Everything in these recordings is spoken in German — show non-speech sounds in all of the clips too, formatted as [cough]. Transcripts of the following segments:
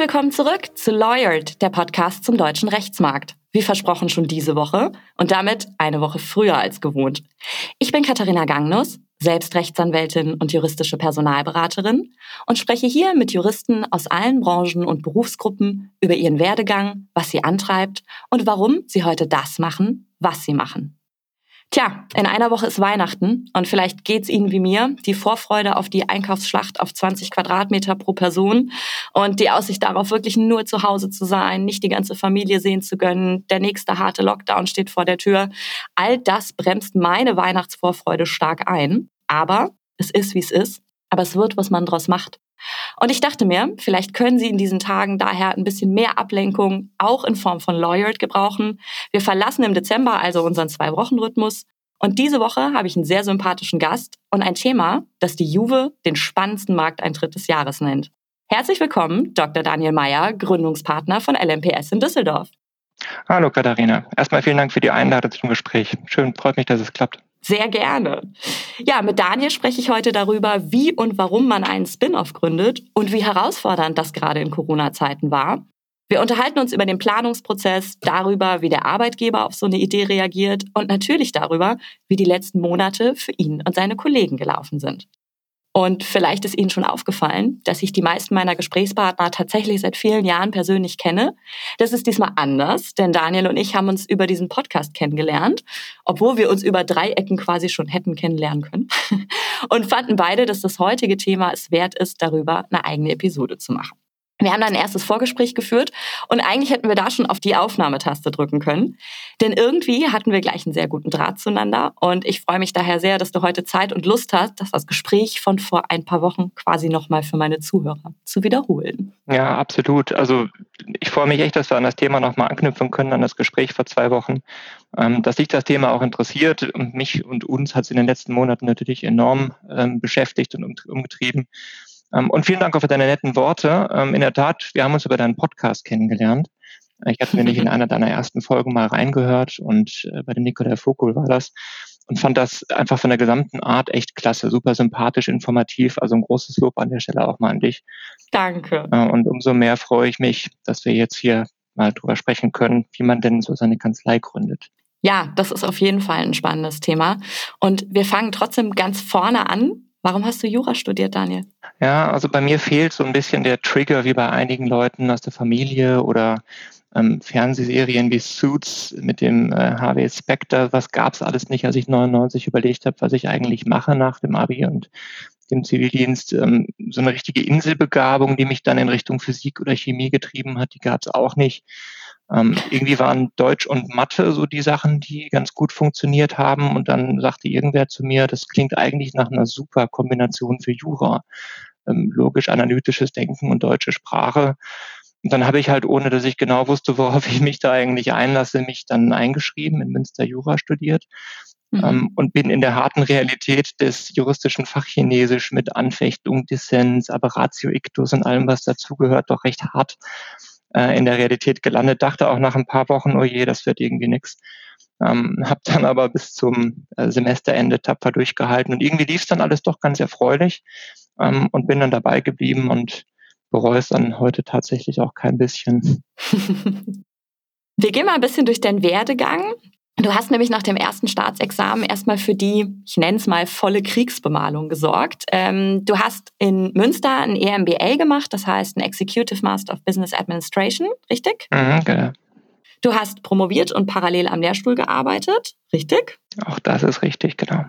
Willkommen zurück zu Lawyered, der Podcast zum deutschen Rechtsmarkt. Wie versprochen schon diese Woche und damit eine Woche früher als gewohnt. Ich bin Katharina Gangnus, selbst Rechtsanwältin und juristische Personalberaterin und spreche hier mit Juristen aus allen Branchen und Berufsgruppen über ihren Werdegang, was sie antreibt und warum sie heute das machen, was sie machen. Tja, in einer Woche ist Weihnachten und vielleicht geht's Ihnen wie mir, die Vorfreude auf die Einkaufsschlacht auf 20 Quadratmeter pro Person und die Aussicht darauf, wirklich nur zu Hause zu sein, nicht die ganze Familie sehen zu können, der nächste harte Lockdown steht vor der Tür. All das bremst meine Weihnachtsvorfreude stark ein. Aber es ist, wie es ist. Aber es wird, was man draus macht. Und ich dachte mir, vielleicht können Sie in diesen Tagen daher ein bisschen mehr Ablenkung auch in Form von Lawyered gebrauchen. Wir verlassen im Dezember also unseren Zwei-Wochen-Rhythmus. Und diese Woche habe ich einen sehr sympathischen Gast und ein Thema, das die Juve den spannendsten Markteintritt des Jahres nennt. Herzlich willkommen, Dr. Daniel Meyer, Gründungspartner von LMPS in Düsseldorf. Hallo Katharina. Erstmal vielen Dank für die Einladung zum Gespräch. Schön, freut mich, dass es klappt. Sehr gerne. Ja, mit Daniel spreche ich heute darüber, wie und warum man einen Spin-off gründet und wie herausfordernd das gerade in Corona-Zeiten war. Wir unterhalten uns über den Planungsprozess, darüber, wie der Arbeitgeber auf so eine Idee reagiert und natürlich darüber, wie die letzten Monate für ihn und seine Kollegen gelaufen sind. Und vielleicht ist Ihnen schon aufgefallen, dass ich die meisten meiner Gesprächspartner tatsächlich seit vielen Jahren persönlich kenne. Das ist diesmal anders, denn Daniel und ich haben uns über diesen Podcast kennengelernt, obwohl wir uns über drei Ecken quasi schon hätten kennenlernen können. [laughs] Und fanden beide, dass das heutige Thema es wert ist, darüber eine eigene Episode zu machen. Wir haben dann ein erstes Vorgespräch geführt und eigentlich hätten wir da schon auf die Aufnahmetaste drücken können. Denn irgendwie hatten wir gleich einen sehr guten Draht zueinander und ich freue mich daher sehr, dass du heute Zeit und Lust hast, das Gespräch von vor ein paar Wochen quasi nochmal für meine Zuhörer zu wiederholen. Ja, absolut. Also ich freue mich echt, dass wir an das Thema nochmal anknüpfen können, an das Gespräch vor zwei Wochen. Ähm, dass sich das Thema auch interessiert und mich und uns hat es in den letzten Monaten natürlich enorm ähm, beschäftigt und umgetrieben. Ähm, und vielen Dank auch für deine netten Worte. Ähm, in der Tat, wir haben uns über deinen Podcast kennengelernt. Ich hatte nämlich in [laughs] einer deiner ersten Folgen mal reingehört und äh, bei dem Nikolai Vogel war das und fand das einfach von der gesamten Art echt klasse, super sympathisch, informativ. Also ein großes Lob an der Stelle auch mal an dich. Danke. Äh, und umso mehr freue ich mich, dass wir jetzt hier mal drüber sprechen können, wie man denn so seine Kanzlei gründet. Ja, das ist auf jeden Fall ein spannendes Thema. Und wir fangen trotzdem ganz vorne an. Warum hast du Jura studiert, Daniel? Ja, also bei mir fehlt so ein bisschen der Trigger wie bei einigen Leuten aus der Familie oder ähm, Fernsehserien wie Suits mit dem äh, Harvey Specter. Was gab's alles nicht, als ich 99 überlegt habe, was ich eigentlich mache nach dem Abi und dem Zivildienst. Ähm, so eine richtige Inselbegabung, die mich dann in Richtung Physik oder Chemie getrieben hat, die gab's auch nicht. Ähm, irgendwie waren Deutsch und Mathe so die Sachen, die ganz gut funktioniert haben. Und dann sagte irgendwer zu mir, das klingt eigentlich nach einer super Kombination für Jura. Ähm, logisch-analytisches Denken und deutsche Sprache. Und dann habe ich halt, ohne dass ich genau wusste, worauf ich mich da eigentlich einlasse, mich dann eingeschrieben, in Münster Jura studiert. Mhm. Ähm, und bin in der harten Realität des juristischen Fachchinesisch mit Anfechtung, Dissens, Aberratio Ictus und allem, was dazugehört, doch recht hart äh, in der Realität gelandet, dachte auch nach ein paar Wochen, oh je, das wird irgendwie nichts. Ähm, habe dann aber bis zum äh, Semesterende tapfer durchgehalten und irgendwie lief es dann alles doch ganz erfreulich ähm, und bin dann dabei geblieben und bereue es dann heute tatsächlich auch kein bisschen. [laughs] Wir gehen mal ein bisschen durch deinen Werdegang. Du hast nämlich nach dem ersten Staatsexamen erstmal für die, ich nenne es mal, volle Kriegsbemalung gesorgt. Ähm, du hast in Münster ein EMBA gemacht, das heißt ein Executive Master of Business Administration, richtig? Mhm, genau. Du hast promoviert und parallel am Lehrstuhl gearbeitet, richtig? Auch das ist richtig, genau.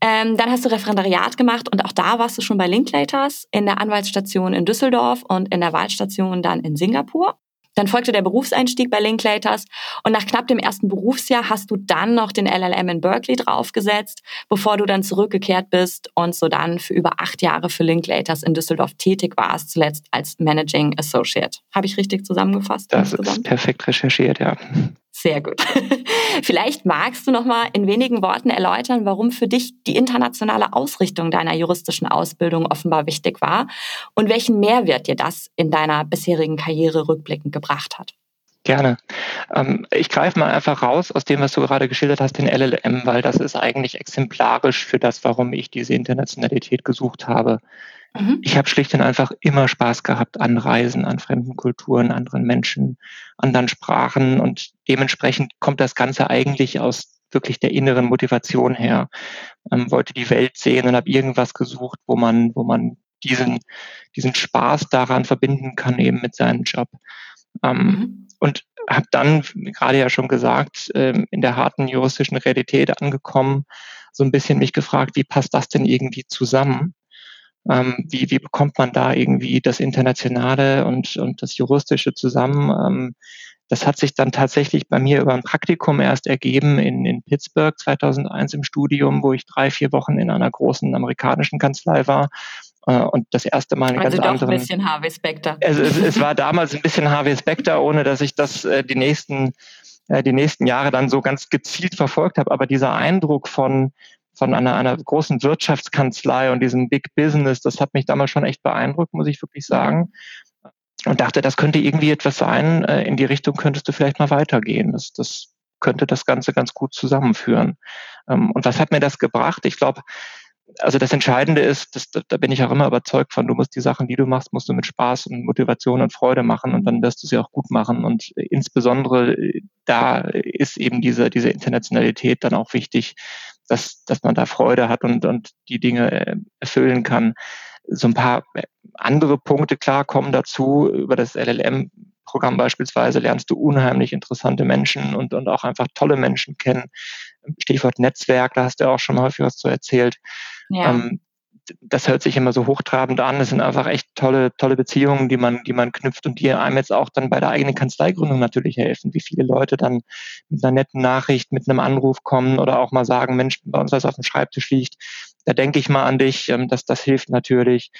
Ähm, dann hast du Referendariat gemacht und auch da warst du schon bei Linklaters in der Anwaltsstation in Düsseldorf und in der Wahlstation dann in Singapur. Dann folgte der Berufseinstieg bei Linklaters und nach knapp dem ersten Berufsjahr hast du dann noch den LLM in Berkeley draufgesetzt, bevor du dann zurückgekehrt bist und so dann für über acht Jahre für Linklaters in Düsseldorf tätig warst, zuletzt als Managing Associate. Habe ich richtig zusammengefasst? Das ist perfekt recherchiert, ja. Sehr gut. [laughs] Vielleicht magst du noch mal in wenigen Worten erläutern, warum für dich die internationale Ausrichtung deiner juristischen Ausbildung offenbar wichtig war und welchen Mehrwert dir das in deiner bisherigen Karriere rückblickend gebracht hat. Gerne. Ähm, ich greife mal einfach raus aus dem, was du gerade geschildert hast, den LLM, weil das ist eigentlich exemplarisch für das, warum ich diese Internationalität gesucht habe. Mhm. Ich habe schlicht und einfach immer Spaß gehabt an Reisen, an fremden Kulturen, anderen Menschen, anderen Sprachen und dementsprechend kommt das Ganze eigentlich aus wirklich der inneren Motivation her. Ähm, wollte die Welt sehen und habe irgendwas gesucht, wo man, wo man diesen, diesen Spaß daran verbinden kann, eben mit seinem Job. Ähm, mhm. Und habe dann, gerade ja schon gesagt, ähm, in der harten juristischen Realität angekommen, so ein bisschen mich gefragt, wie passt das denn irgendwie zusammen? Ähm, wie, wie bekommt man da irgendwie das Internationale und, und das Juristische zusammen? Ähm, das hat sich dann tatsächlich bei mir über ein Praktikum erst ergeben in, in Pittsburgh 2001 im Studium, wo ich drei, vier Wochen in einer großen amerikanischen Kanzlei war und das erste Mal eine also ganz doch anderen. ein bisschen Harvey Specter. Es, es, es war [laughs] damals ein bisschen Harvey Specter, ohne dass ich das äh, die nächsten äh, die nächsten Jahre dann so ganz gezielt verfolgt habe. Aber dieser Eindruck von von einer, einer großen Wirtschaftskanzlei und diesem Big Business, das hat mich damals schon echt beeindruckt, muss ich wirklich sagen. Und dachte, das könnte irgendwie etwas sein, äh, in die Richtung könntest du vielleicht mal weitergehen. Das, das könnte das Ganze ganz gut zusammenführen. Ähm, und was hat mir das gebracht? Ich glaube, also das Entscheidende ist, das, da bin ich auch immer überzeugt von, du musst die Sachen, die du machst, musst du mit Spaß und Motivation und Freude machen und dann wirst du sie auch gut machen. Und insbesondere äh, da ist eben diese, diese Internationalität dann auch wichtig, dass, dass man da Freude hat und, und die Dinge äh, erfüllen kann. So ein paar äh, andere Punkte, klar, kommen dazu. Über das LLM Programm beispielsweise lernst du unheimlich interessante Menschen und, und auch einfach tolle Menschen kennen. Stichwort Netzwerk, da hast du auch schon häufig was zu erzählt. Ja. Ähm, das hört sich immer so hochtrabend an. Es sind einfach echt tolle, tolle Beziehungen, die man, die man knüpft und die einem jetzt auch dann bei der eigenen Kanzleigründung natürlich helfen. Wie viele Leute dann mit einer netten Nachricht, mit einem Anruf kommen oder auch mal sagen, Mensch, bei uns was auf dem Schreibtisch liegt, da denke ich mal an dich. Ähm, das, das hilft natürlich.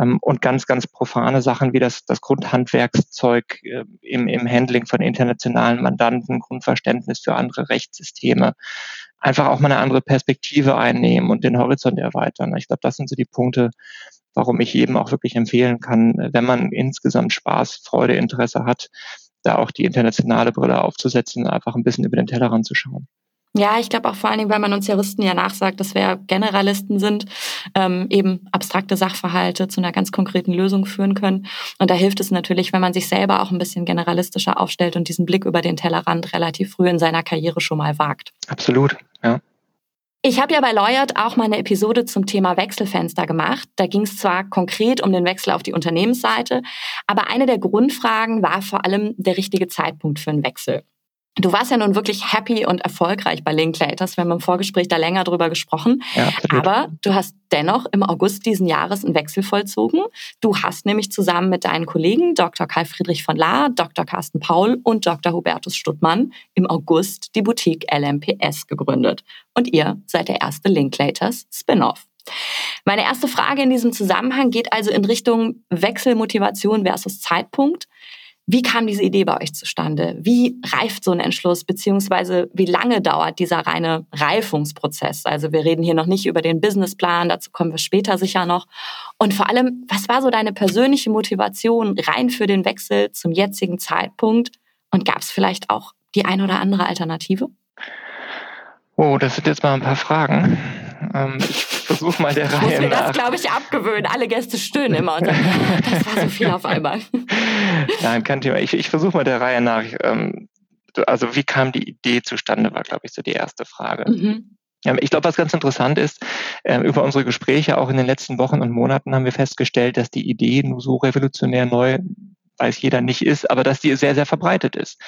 Ähm, und ganz, ganz profane Sachen wie das, das Grundhandwerkszeug äh, im, im Handling von internationalen Mandanten, Grundverständnis für andere Rechtssysteme, einfach auch mal eine andere Perspektive einnehmen und den Horizont erweitern. Ich glaube, das sind so die Punkte, warum ich jedem auch wirklich empfehlen kann, wenn man insgesamt Spaß, Freude, Interesse hat, da auch die internationale Brille aufzusetzen, einfach ein bisschen über den Tellerrand zu schauen. Ja, ich glaube auch vor allen Dingen, weil man uns Juristen ja nachsagt, dass wir Generalisten sind, ähm, eben abstrakte Sachverhalte zu einer ganz konkreten Lösung führen können. Und da hilft es natürlich, wenn man sich selber auch ein bisschen generalistischer aufstellt und diesen Blick über den Tellerrand relativ früh in seiner Karriere schon mal wagt. Absolut, ja. Ich habe ja bei Lawyered auch mal eine Episode zum Thema Wechselfenster gemacht. Da ging es zwar konkret um den Wechsel auf die Unternehmensseite, aber eine der Grundfragen war vor allem der richtige Zeitpunkt für einen Wechsel. Du warst ja nun wirklich happy und erfolgreich bei Linklaters. Wir haben im Vorgespräch da länger drüber gesprochen. Ja, Aber du hast dennoch im August diesen Jahres einen Wechsel vollzogen. Du hast nämlich zusammen mit deinen Kollegen Dr. Karl Friedrich von Lahr, Dr. Carsten Paul und Dr. Hubertus Stuttmann im August die Boutique LMPS gegründet. Und ihr seid der erste Linklaters Spin-off. Meine erste Frage in diesem Zusammenhang geht also in Richtung Wechselmotivation versus Zeitpunkt. Wie kam diese Idee bei euch zustande? Wie reift so ein Entschluss, beziehungsweise wie lange dauert dieser reine Reifungsprozess? Also wir reden hier noch nicht über den Businessplan, dazu kommen wir später sicher noch. Und vor allem, was war so deine persönliche Motivation rein für den Wechsel zum jetzigen Zeitpunkt? Und gab es vielleicht auch die ein oder andere Alternative? Oh, das sind jetzt mal ein paar Fragen. Ähm, ich versuche mal der Reihe Muss mir das, glaube ich, abgewöhnen. Alle Gäste stöhnen immer und sagen, [laughs] das war so viel auf einmal. Nein, kein Thema. Ich, ich versuche mal der Reihe nach. Ähm, also wie kam die Idee zustande, war, glaube ich, so die erste Frage. Mhm. Ich glaube, was ganz interessant ist, ähm, über unsere Gespräche auch in den letzten Wochen und Monaten haben wir festgestellt, dass die Idee nur so revolutionär neu weiß jeder nicht ist, aber dass die sehr, sehr verbreitet ist.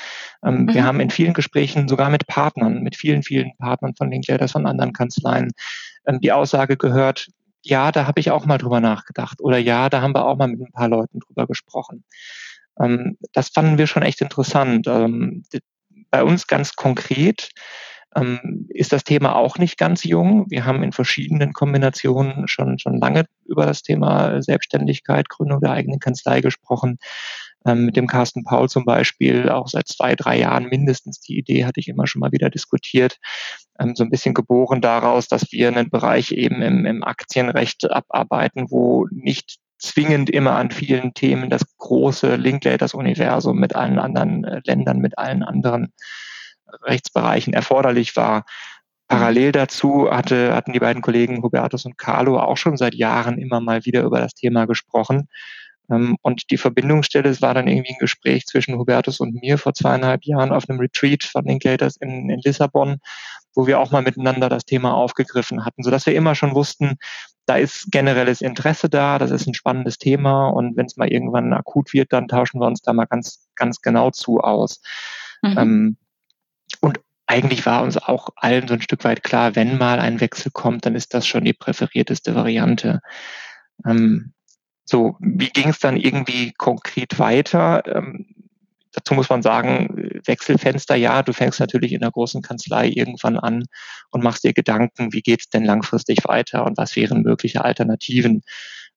Ähm, mhm. Wir haben in vielen Gesprächen sogar mit Partnern, mit vielen, vielen Partnern von Linklaters, von anderen Kanzleien, ähm, die Aussage gehört, ja, da habe ich auch mal drüber nachgedacht oder ja, da haben wir auch mal mit ein paar Leuten drüber gesprochen. Ähm, das fanden wir schon echt interessant. Ähm, bei uns ganz konkret ähm, ist das Thema auch nicht ganz jung. Wir haben in verschiedenen Kombinationen schon, schon lange über das Thema Selbstständigkeit, Gründung der eigenen Kanzlei gesprochen. Ähm, mit dem Carsten Paul zum Beispiel auch seit zwei, drei Jahren mindestens. Die Idee hatte ich immer schon mal wieder diskutiert. Ähm, so ein bisschen geboren daraus, dass wir einen Bereich eben im, im Aktienrecht abarbeiten, wo nicht zwingend immer an vielen Themen das große Linklaters-Universum mit allen anderen äh, Ländern, mit allen anderen Rechtsbereichen erforderlich war. Parallel dazu hatte, hatten die beiden Kollegen Hubertus und Carlo auch schon seit Jahren immer mal wieder über das Thema gesprochen. Ähm, und die Verbindungsstelle, es war dann irgendwie ein Gespräch zwischen Hubertus und mir vor zweieinhalb Jahren auf einem Retreat von Linklaters in, in Lissabon, wo wir auch mal miteinander das Thema aufgegriffen hatten, sodass wir immer schon wussten, da ist generelles Interesse da, das ist ein spannendes Thema und wenn es mal irgendwann akut wird, dann tauschen wir uns da mal ganz, ganz genau zu aus. Mhm. Ähm, und eigentlich war uns auch allen so ein Stück weit klar, wenn mal ein Wechsel kommt, dann ist das schon die präferierteste Variante. Ähm, so, wie ging es dann irgendwie konkret weiter? Ähm, dazu muss man sagen, Wechselfenster, ja, du fängst natürlich in der großen Kanzlei irgendwann an und machst dir Gedanken, wie geht's denn langfristig weiter und was wären mögliche Alternativen.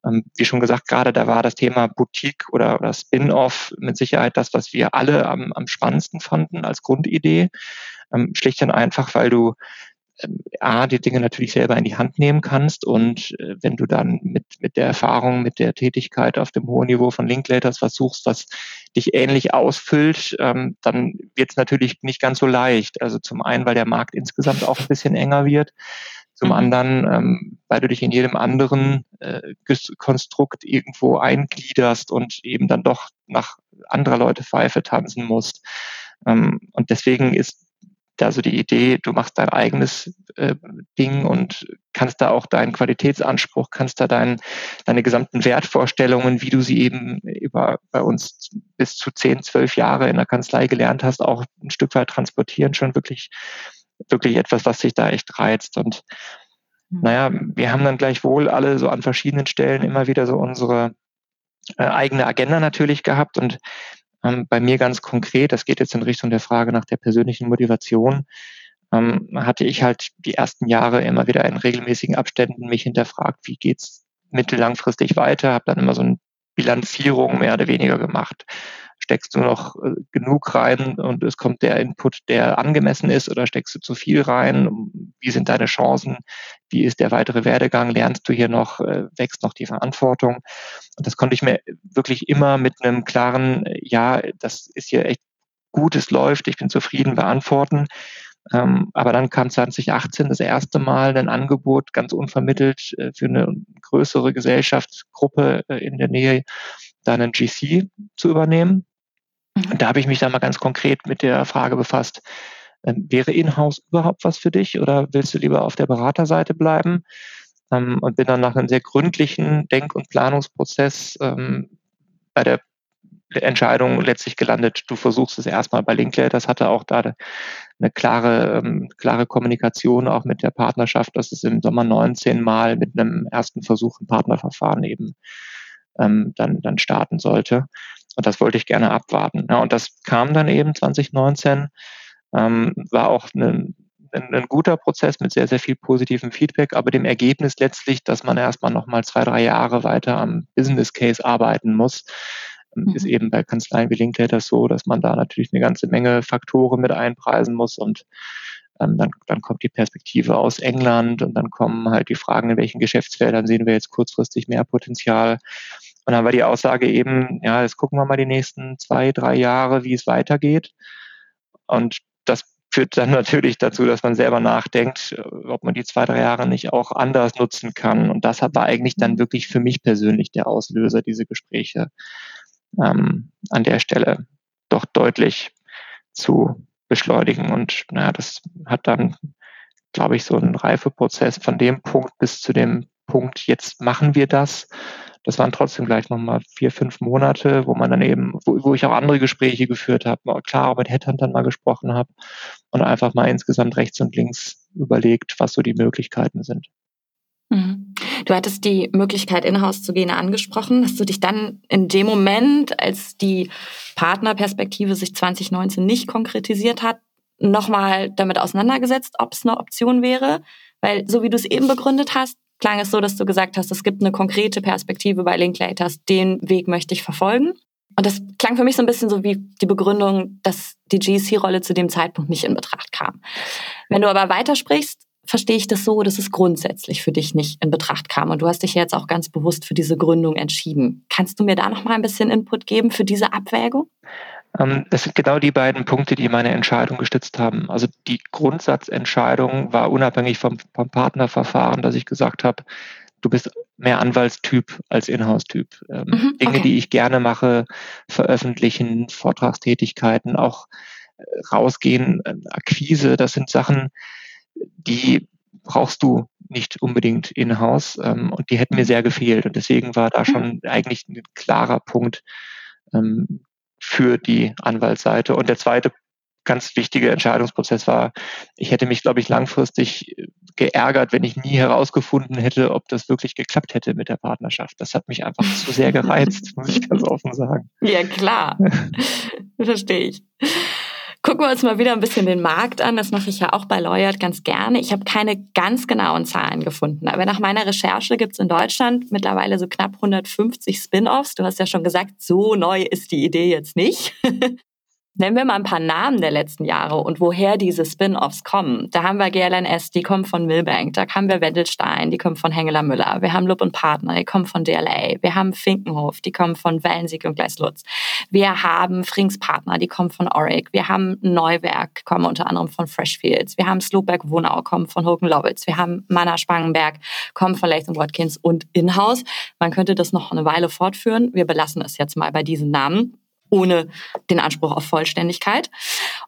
Ähm, wie schon gesagt, gerade da war das Thema Boutique oder, oder Spin-off mit Sicherheit das, was wir alle am, am spannendsten fanden als Grundidee. Ähm, schlicht und einfach, weil du A, die Dinge natürlich selber in die Hand nehmen kannst und äh, wenn du dann mit, mit der Erfahrung, mit der Tätigkeit auf dem hohen Niveau von Linklaters versuchst, was dich ähnlich ausfüllt, ähm, dann wird es natürlich nicht ganz so leicht. Also zum einen, weil der Markt insgesamt auch ein bisschen enger wird, zum mhm. anderen, ähm, weil du dich in jedem anderen äh, Konstrukt irgendwo eingliederst und eben dann doch nach anderer Leute Pfeife tanzen musst. Ähm, und deswegen ist also die Idee, du machst dein eigenes äh, Ding und kannst da auch deinen Qualitätsanspruch, kannst da dein, deine gesamten Wertvorstellungen, wie du sie eben über bei uns bis zu zehn, zwölf Jahre in der Kanzlei gelernt hast, auch ein Stück weit transportieren, schon wirklich, wirklich etwas, was sich da echt reizt. Und mhm. naja, wir haben dann gleichwohl alle so an verschiedenen Stellen immer wieder so unsere äh, eigene Agenda natürlich gehabt und ähm, bei mir ganz konkret, das geht jetzt in Richtung der Frage nach der persönlichen Motivation, ähm, hatte ich halt die ersten Jahre immer wieder in regelmäßigen Abständen mich hinterfragt, wie geht's mittellangfristig weiter, habe dann immer so eine Bilanzierung mehr oder weniger gemacht steckst du noch äh, genug rein und es kommt der Input, der angemessen ist oder steckst du zu viel rein? Wie sind deine Chancen? Wie ist der weitere Werdegang? Lernst du hier noch, äh, wächst noch die Verantwortung? Und das konnte ich mir wirklich immer mit einem klaren, ja, das ist hier echt gut, es läuft, ich bin zufrieden beantworten. Ähm, aber dann kam 2018 das erste Mal ein Angebot ganz unvermittelt äh, für eine größere Gesellschaftsgruppe in der Nähe, da einen GC zu übernehmen. Und mhm. da habe ich mich dann mal ganz konkret mit der Frage befasst, ähm, wäre Inhouse überhaupt was für dich oder willst du lieber auf der Beraterseite bleiben? Ähm, und bin dann nach einem sehr gründlichen Denk- und Planungsprozess bei der Entscheidung letztlich gelandet, du versuchst es erstmal bei Linkler. Das hatte auch da eine klare, ähm, klare Kommunikation auch mit der Partnerschaft, dass es im Sommer 19 mal mit einem ersten Versuch ein Partnerverfahren eben ähm, dann, dann starten sollte. Und das wollte ich gerne abwarten. Ja, und das kam dann eben 2019, ähm, war auch ein, ein, ein guter Prozess mit sehr, sehr viel positivem Feedback, aber dem Ergebnis letztlich, dass man erstmal nochmal zwei, drei Jahre weiter am Business Case arbeiten muss, mhm. ist eben bei Kanzleien wie Linklater so, dass man da natürlich eine ganze Menge Faktoren mit einpreisen muss und ähm, dann, dann kommt die Perspektive aus England und dann kommen halt die Fragen, in welchen Geschäftsfeldern sehen wir jetzt kurzfristig mehr Potenzial. Und dann war die Aussage eben, ja, jetzt gucken wir mal die nächsten zwei, drei Jahre, wie es weitergeht. Und das führt dann [laughs] natürlich dazu, dass man selber nachdenkt, ob man die zwei, drei Jahre nicht auch anders nutzen kann. Und das war eigentlich dann wirklich für mich persönlich der Auslöser, diese Gespräche ähm, an der Stelle doch deutlich zu beschleunigen. Und naja, das hat dann, glaube ich, so einen Reifeprozess von dem Punkt bis zu dem Punkt, jetzt machen wir das, das waren trotzdem gleich nochmal vier, fünf Monate, wo man dann eben, wo, wo ich auch andere Gespräche geführt habe, klar auch mit Headhuntern mal gesprochen habe und einfach mal insgesamt rechts und links überlegt, was so die Möglichkeiten sind. Mhm. Du hattest die Möglichkeit, in-house zu gehen, angesprochen. Hast du dich dann in dem Moment, als die Partnerperspektive sich 2019 nicht konkretisiert hat, nochmal damit auseinandergesetzt, ob es eine Option wäre? Weil, so wie du es eben begründet hast, klang es so, dass du gesagt hast, es gibt eine konkrete Perspektive bei Linklaters, den Weg möchte ich verfolgen. Und das klang für mich so ein bisschen so wie die Begründung, dass die GC-Rolle zu dem Zeitpunkt nicht in Betracht kam. Wenn du aber weitersprichst, verstehe ich das so, dass es grundsätzlich für dich nicht in Betracht kam und du hast dich jetzt auch ganz bewusst für diese Gründung entschieden. Kannst du mir da noch mal ein bisschen Input geben für diese Abwägung? Ähm, das sind genau die beiden Punkte, die meine Entscheidung gestützt haben. Also die Grundsatzentscheidung war unabhängig vom, vom Partnerverfahren, dass ich gesagt habe, du bist mehr Anwaltstyp als Inhouse-Typ. Ähm, mhm, Dinge, die ich gerne mache, veröffentlichen, Vortragstätigkeiten, auch äh, rausgehen, äh, Akquise, das sind Sachen, die brauchst du nicht unbedingt in-house ähm, und die hätten mir mhm. sehr gefehlt. Und deswegen war da mhm. schon eigentlich ein klarer Punkt ähm, für die Anwaltsseite. Und der zweite ganz wichtige Entscheidungsprozess war, ich hätte mich, glaube ich, langfristig geärgert, wenn ich nie herausgefunden hätte, ob das wirklich geklappt hätte mit der Partnerschaft. Das hat mich einfach zu sehr gereizt, muss ich [laughs] ganz offen sagen. Ja, klar. [laughs] Verstehe ich. Gucken wir uns mal wieder ein bisschen den Markt an. Das mache ich ja auch bei Lawyert ganz gerne. Ich habe keine ganz genauen Zahlen gefunden, aber nach meiner Recherche gibt es in Deutschland mittlerweile so knapp 150 Spin-offs. Du hast ja schon gesagt, so neu ist die Idee jetzt nicht. [laughs] Nennen wir mal ein paar Namen der letzten Jahre und woher diese Spin-offs kommen. Da haben wir GLNS, die kommen von Milbank. Da haben wir Wendelstein, die kommen von Hengeler Müller. Wir haben Lupp und Partner, die kommen von DLA. Wir haben Finkenhof, die kommen von Wellensieg und Gleislutz. Wir haben Frings Partner, die kommen von Oric. Wir haben Neuwerk, kommen unter anderem von Freshfields. Wir haben Sloberg Wohnau, kommen von Hogan Lovells. Wir haben Manner Spangenberg, kommen von Latham Watkins und Inhouse. Man könnte das noch eine Weile fortführen. Wir belassen es jetzt mal bei diesen Namen ohne den Anspruch auf Vollständigkeit.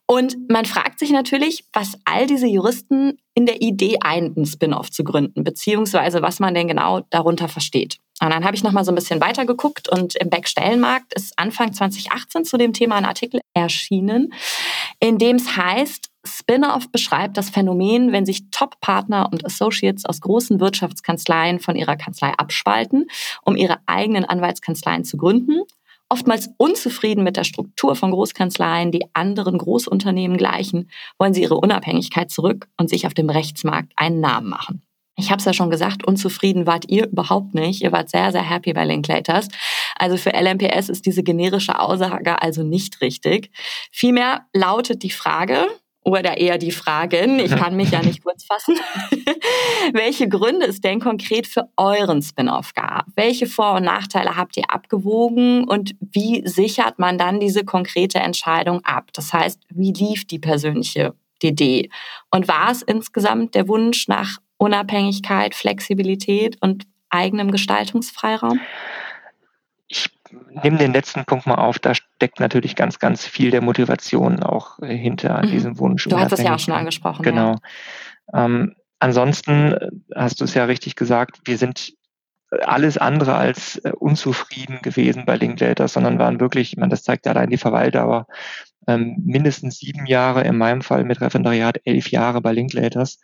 Und man fragt sich natürlich, was all diese Juristen in der Idee eint, einen Spin-off zu gründen, beziehungsweise was man denn genau darunter versteht. Und dann habe ich noch mal so ein bisschen weiter geguckt und im Backstellenmarkt ist Anfang 2018 zu dem Thema ein Artikel erschienen, in dem es heißt, Spin-off beschreibt das Phänomen, wenn sich Top-Partner und Associates aus großen Wirtschaftskanzleien von ihrer Kanzlei abspalten, um ihre eigenen Anwaltskanzleien zu gründen Oftmals unzufrieden mit der Struktur von Großkanzleien, die anderen Großunternehmen gleichen, wollen sie ihre Unabhängigkeit zurück und sich auf dem Rechtsmarkt einen Namen machen. Ich habe es ja schon gesagt, unzufrieden wart ihr überhaupt nicht. Ihr wart sehr, sehr happy bei Linklaters. Also für LMPS ist diese generische Aussage also nicht richtig. Vielmehr lautet die Frage, oder eher die Fragen, ich kann mich ja nicht kurz fassen, [laughs] welche Gründe es denn konkret für euren Spin-off gab. Welche Vor- und Nachteile habt ihr abgewogen und wie sichert man dann diese konkrete Entscheidung ab? Das heißt, wie lief die persönliche DD? Und war es insgesamt der Wunsch nach Unabhängigkeit, Flexibilität und eigenem Gestaltungsfreiraum? Ich nehme den letzten Punkt mal auf. Da steckt natürlich ganz, ganz viel der Motivation auch äh, hinter mhm. diesem Wunsch. Du hast es ja auch schon angesprochen. Genau. Ja. Ähm, ansonsten äh, hast du es ja richtig gesagt, wir sind alles andere als äh, unzufrieden gewesen bei Linklaters, sondern waren wirklich, ich meine, das zeigt allein die Verweildauer, ähm, mindestens sieben Jahre, in meinem Fall mit Referendariat elf Jahre bei Linklaters.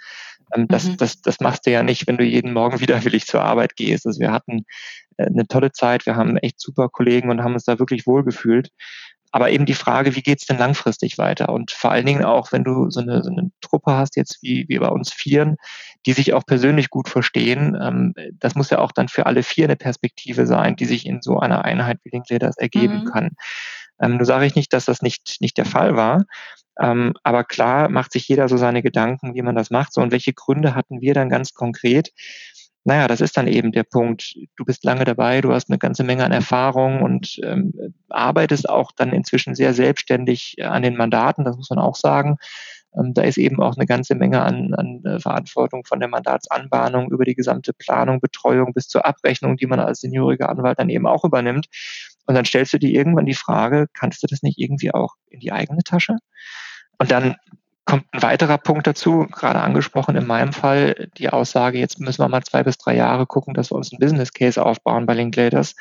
Ähm, das, mhm. das, das machst du ja nicht, wenn du jeden Morgen [laughs] widerwillig zur Arbeit gehst. Also wir hatten äh, eine tolle Zeit, wir haben echt super Kollegen und haben uns da wirklich wohlgefühlt. Aber eben die Frage, wie geht's denn langfristig weiter? Und vor allen Dingen auch, wenn du so eine, so eine Truppe hast, jetzt wie, wie bei uns Vieren, die sich auch persönlich gut verstehen, ähm, das muss ja auch dann für alle vier eine Perspektive sein, die sich in so einer Einheit wie Linklaters ergeben mhm. kann. Ähm, nur sage ich nicht, dass das nicht, nicht der Fall war. Ähm, aber klar macht sich jeder so seine Gedanken, wie man das macht. So, und welche Gründe hatten wir dann ganz konkret? naja, das ist dann eben der Punkt. Du bist lange dabei, du hast eine ganze Menge an Erfahrung und ähm, arbeitest auch dann inzwischen sehr selbstständig äh, an den Mandaten, das muss man auch sagen. Ähm, da ist eben auch eine ganze Menge an, an äh, Verantwortung von der Mandatsanbahnung über die gesamte Planung, Betreuung bis zur Abrechnung, die man als senioriger Anwalt dann eben auch übernimmt. Und dann stellst du dir irgendwann die Frage, kannst du das nicht irgendwie auch in die eigene Tasche? Und dann kommt ein weiterer Punkt dazu, gerade angesprochen in meinem Fall, die Aussage, jetzt müssen wir mal zwei bis drei Jahre gucken, dass wir uns einen Business Case aufbauen bei Linklaters.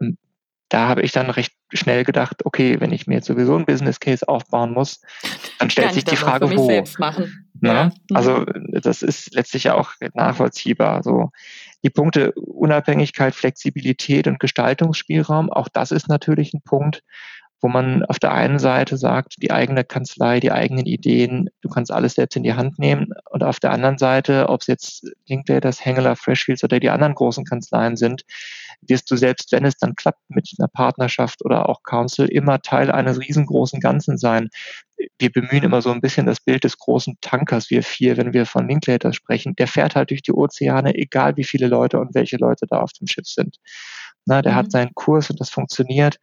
Ähm, da habe ich dann recht schnell gedacht, okay, wenn ich mir jetzt sowieso einen Business Case aufbauen muss, dann stellt sich die Frage, wo. Ja. Also das ist letztlich ja auch nachvollziehbar. So die Punkte Unabhängigkeit, Flexibilität und Gestaltungsspielraum, auch das ist natürlich ein Punkt, wo man auf der einen Seite sagt, die eigene Kanzlei, die eigenen Ideen, du kannst alles selbst in die Hand nehmen. Und auf der anderen Seite, ob es jetzt Linklaters, Hengeler, Freshfields oder die anderen großen Kanzleien sind, wirst du selbst, wenn es dann klappt mit einer Partnerschaft oder auch Council, immer Teil eines riesengroßen Ganzen sein. Wir bemühen immer so ein bisschen das Bild des großen Tankers, wir vier, wenn wir von Linklaters sprechen. Der fährt halt durch die Ozeane, egal wie viele Leute und welche Leute da auf dem Schiff sind. Na, der mhm. hat seinen Kurs und das funktioniert.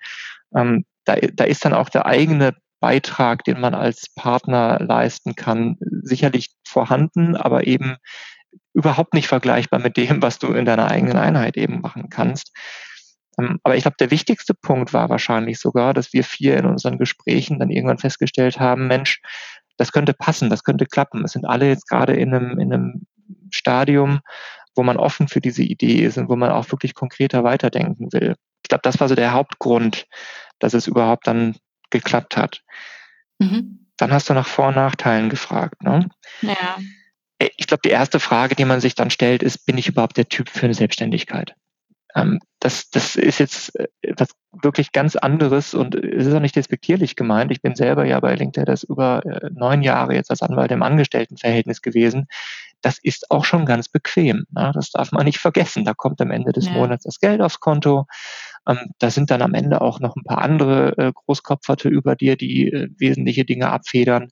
Ähm, da, da ist dann auch der eigene Beitrag, den man als Partner leisten kann, sicherlich vorhanden, aber eben überhaupt nicht vergleichbar mit dem, was du in deiner eigenen Einheit eben machen kannst. Ähm, aber ich glaube, der wichtigste Punkt war wahrscheinlich sogar, dass wir vier in unseren Gesprächen dann irgendwann festgestellt haben, Mensch, das könnte passen, das könnte klappen. Es sind alle jetzt gerade in einem, in einem Stadium, wo man offen für diese Idee ist und wo man auch wirklich konkreter weiterdenken will. Ich glaube, das war so der Hauptgrund, dass es überhaupt dann geklappt hat. Mhm. Dann hast du nach Vor- und Nachteilen gefragt. Ne? Ja. Äh, ich glaube, die erste Frage, die man sich dann stellt, ist, bin ich überhaupt der Typ für eine Selbstständigkeit? Ähm, das, das ist jetzt etwas äh, wirklich ganz anderes und es ist auch nicht despektierlich gemeint. Ich bin selber ja bei LinkedIn das über äh, neun Jahre jetzt als Anwalt im Angestelltenverhältnis gewesen. Das ist auch schon ganz bequem. Ne? Das darf man nicht vergessen. Da kommt am Ende des ja. Monats das Geld aufs Konto. Ähm, da sind dann am Ende auch noch ein paar andere äh, Großkopferte über dir, die äh, wesentliche Dinge abfedern.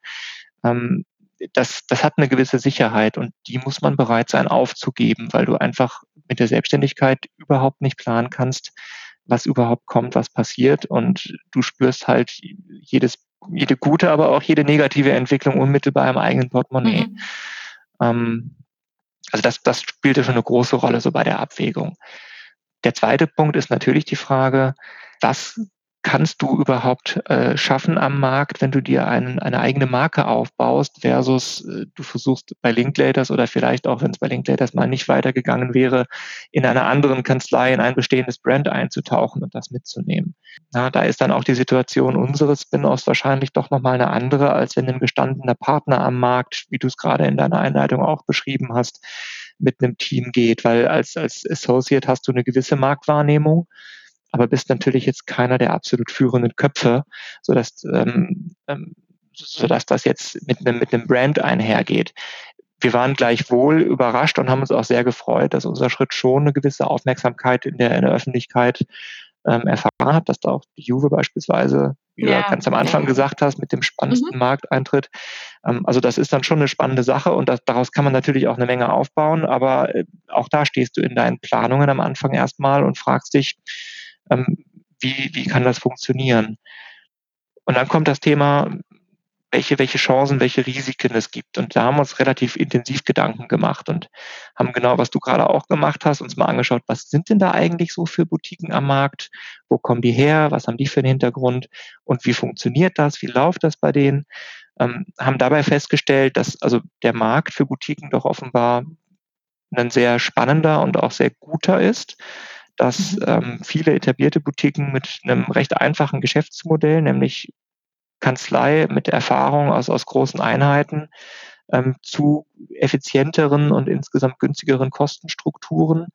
Ähm, das, das hat eine gewisse Sicherheit und die muss man bereit sein aufzugeben, weil du einfach mit der Selbstständigkeit überhaupt nicht planen kannst, was überhaupt kommt, was passiert und du spürst halt jedes, jede gute, aber auch jede negative Entwicklung unmittelbar im eigenen Portemonnaie. Mhm. Ähm, also das, das spielte schon eine große Rolle so bei der Abwägung. Der zweite Punkt ist natürlich die Frage, was kannst du überhaupt äh, schaffen am Markt, wenn du dir einen, eine eigene Marke aufbaust, versus äh, du versuchst bei Linklaters oder vielleicht auch, wenn es bei Linklaters mal nicht weitergegangen wäre, in einer anderen Kanzlei in ein bestehendes Brand einzutauchen und das mitzunehmen. Na, da ist dann auch die Situation unseres Spin-offs wahrscheinlich doch nochmal eine andere, als wenn ein gestandener Partner am Markt, wie du es gerade in deiner Einleitung auch beschrieben hast, mit einem Team geht, weil als, als Associate hast du eine gewisse Marktwahrnehmung aber bist natürlich jetzt keiner der absolut führenden Köpfe, sodass, ähm, ähm, sodass das jetzt mit einem, mit einem Brand einhergeht. Wir waren gleichwohl überrascht und haben uns auch sehr gefreut, dass unser Schritt schon eine gewisse Aufmerksamkeit in der, in der Öffentlichkeit ähm, erfahren hat, dass da auch die Juve beispielsweise, wie ja. du ganz am Anfang gesagt hast, mit dem spannendsten mhm. Markteintritt. Ähm, also das ist dann schon eine spannende Sache und das, daraus kann man natürlich auch eine Menge aufbauen, aber äh, auch da stehst du in deinen Planungen am Anfang erstmal und fragst dich, ähm, wie, wie kann das funktionieren? Und dann kommt das Thema, welche, welche Chancen, welche Risiken es gibt. Und da haben wir uns relativ intensiv Gedanken gemacht und haben genau, was du gerade auch gemacht hast, uns mal angeschaut, was sind denn da eigentlich so für Boutiquen am Markt? Wo kommen die her? Was haben die für einen Hintergrund? Und wie funktioniert das? Wie läuft das bei denen? Ähm, haben dabei festgestellt, dass also der Markt für Boutiquen doch offenbar ein sehr spannender und auch sehr guter ist dass mhm. ähm, viele etablierte Boutiquen mit einem recht einfachen Geschäftsmodell, nämlich Kanzlei mit Erfahrung aus, aus großen Einheiten, ähm, zu effizienteren und insgesamt günstigeren Kostenstrukturen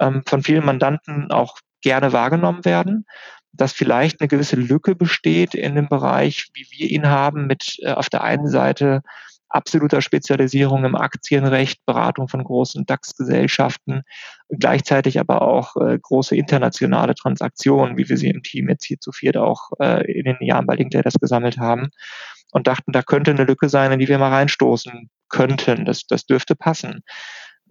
ähm, von vielen Mandanten auch gerne wahrgenommen werden, dass vielleicht eine gewisse Lücke besteht in dem Bereich, wie wir ihn haben, mit äh, auf der einen Seite absoluter Spezialisierung im Aktienrecht, Beratung von großen DAX-Gesellschaften, gleichzeitig aber auch äh, große internationale Transaktionen, wie wir sie im Team jetzt hier zu viert auch äh, in den Jahren bei Linklaters gesammelt haben und dachten, da könnte eine Lücke sein, in die wir mal reinstoßen könnten. Das, das dürfte passen.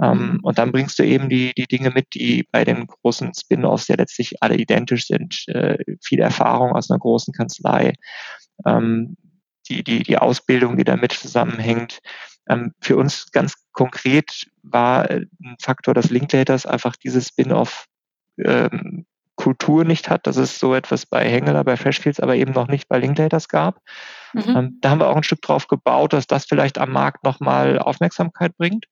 Ähm, mhm. und dann bringst du eben die, die Dinge mit, die bei den großen Spin-offs ja letztlich alle identisch sind. Äh, viel Erfahrung aus einer großen Kanzlei, ähm, die, die, die Ausbildung, die damit zusammenhängt. Ähm, für uns ganz konkret war äh, ein Faktor, dass Linklaters einfach dieses Spin-off ähm, Kultur nicht hat, dass es so etwas bei Hengeler, bei Freshfields, aber eben noch nicht bei Linklaters gab. Mhm. Ähm, da haben wir auch ein Stück drauf gebaut, dass das vielleicht am Markt nochmal Aufmerksamkeit bringt,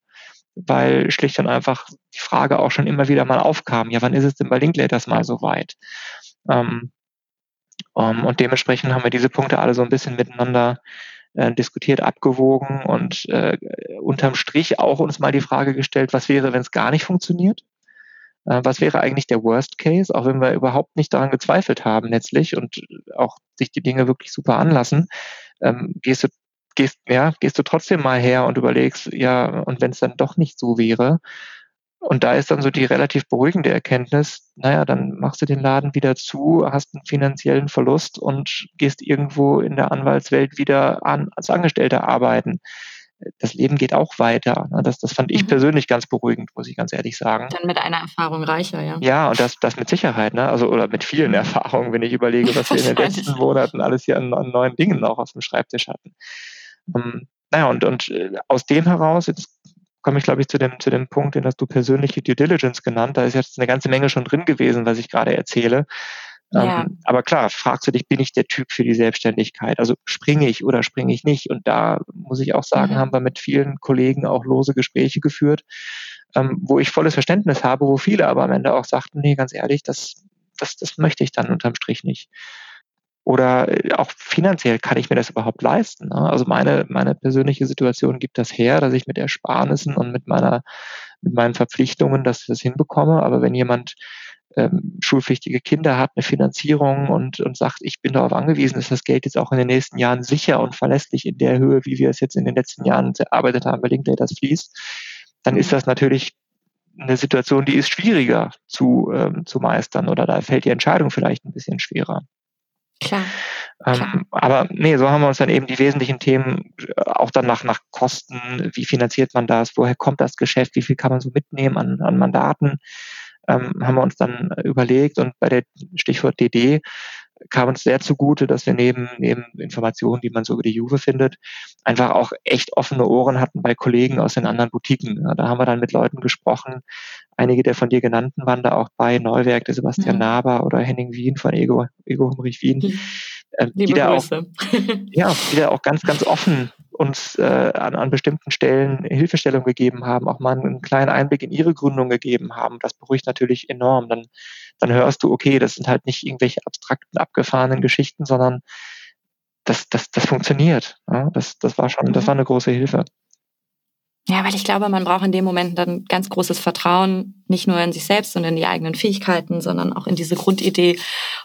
weil schlicht und einfach die Frage auch schon immer wieder mal aufkam, ja, wann ist es denn bei Linklaters mal so weit? Ähm, um, ähm, und dementsprechend haben wir diese Punkte alle so ein bisschen miteinander äh, diskutiert, abgewogen und äh, unterm Strich auch uns mal die Frage gestellt, was wäre, wenn es gar nicht funktioniert? Äh, was wäre eigentlich der Worst Case, auch wenn wir überhaupt nicht daran gezweifelt haben letztlich und auch sich die Dinge wirklich super anlassen, ähm, gehst du gehst, ja, gehst du trotzdem mal her und überlegst, ja, und wenn es dann doch nicht so wäre, und da ist dann so die relativ beruhigende Erkenntnis, naja, dann machst du den Laden wieder zu, hast einen finanziellen Verlust und gehst irgendwo in der Anwaltswelt wieder an, als Angestellter arbeiten. Das Leben geht auch weiter. Ne? Das, das fand ich mhm. persönlich ganz beruhigend, muss ich ganz ehrlich sagen. Dann mit einer Erfahrung reicher, ja. Ja, und das, das mit Sicherheit, ne? Also, oder mit vielen Erfahrungen, wenn ich überlege, was wir in den letzten Monaten alles hier an, an neuen Dingen auch auf dem Schreibtisch hatten. Ähm, naja, und, und äh, aus dem heraus, jetzt komme ich, glaube ich, zu dem, zu dem Punkt, den hast du persönliche Due Diligence genannt. Da ist jetzt eine ganze Menge schon drin gewesen, was ich gerade erzähle. Ja. Ähm, aber klar, fragst du dich, bin ich der Typ für die Selbstständigkeit? Also springe ich oder springe ich nicht? Und da muss ich auch sagen, mhm. haben wir mit vielen Kollegen auch lose Gespräche geführt, ähm, wo ich volles Verständnis habe, wo viele aber am Ende auch sagten, nee, ganz ehrlich, das, das, das möchte ich dann unterm Strich nicht. Oder äh, auch finanziell kann ich mir das überhaupt leisten? Ne? Also meine, meine persönliche Situation gibt das her, dass ich mit Ersparnissen und mit meiner, mit meinen Verpflichtungen das, das hinbekomme. Aber wenn jemand ähm, schulpflichtige Kinder hat, eine Finanzierung und, und sagt, ich bin darauf angewiesen, dass das Geld jetzt auch in den nächsten Jahren sicher und verlässlich in der Höhe, wie wir es jetzt in den letzten Jahren erarbeitet haben, bei Linklaters fließt, dann ist das natürlich eine Situation, die ist schwieriger zu, ähm, zu meistern oder da fällt die Entscheidung vielleicht ein bisschen schwerer. Klar. Ähm, aber nee, so haben wir uns dann eben die wesentlichen Themen äh, auch dann nach, nach Kosten, wie finanziert man das, woher kommt das Geschäft, wie viel kann man so mitnehmen an, an Mandaten, ähm, haben wir uns dann überlegt und bei der Stichwort DD kam uns sehr zugute, dass wir neben, neben Informationen, die man so über die Juve findet, einfach auch echt offene Ohren hatten bei Kollegen aus den anderen Boutiquen. Da haben wir dann mit Leuten gesprochen. Einige der von dir genannten waren da auch bei Neuwerk, der Sebastian mhm. Naber oder Henning Wien von Ego, Ego Humrich Wien. Mhm. Äh, die da auch, [laughs] ja, die da auch ganz, ganz offen uns äh, an, an bestimmten Stellen Hilfestellung gegeben haben, auch mal einen kleinen Einblick in ihre Gründung gegeben haben. Das beruhigt natürlich enorm. Dann, dann hörst du, okay, das sind halt nicht irgendwelche abstrakten, abgefahrenen Geschichten, sondern das, das, das funktioniert. Ja, das, das war schon, das mhm. war eine große Hilfe. Ja, weil ich glaube, man braucht in dem Moment dann ganz großes Vertrauen, nicht nur in sich selbst und in die eigenen Fähigkeiten, sondern auch in diese Grundidee.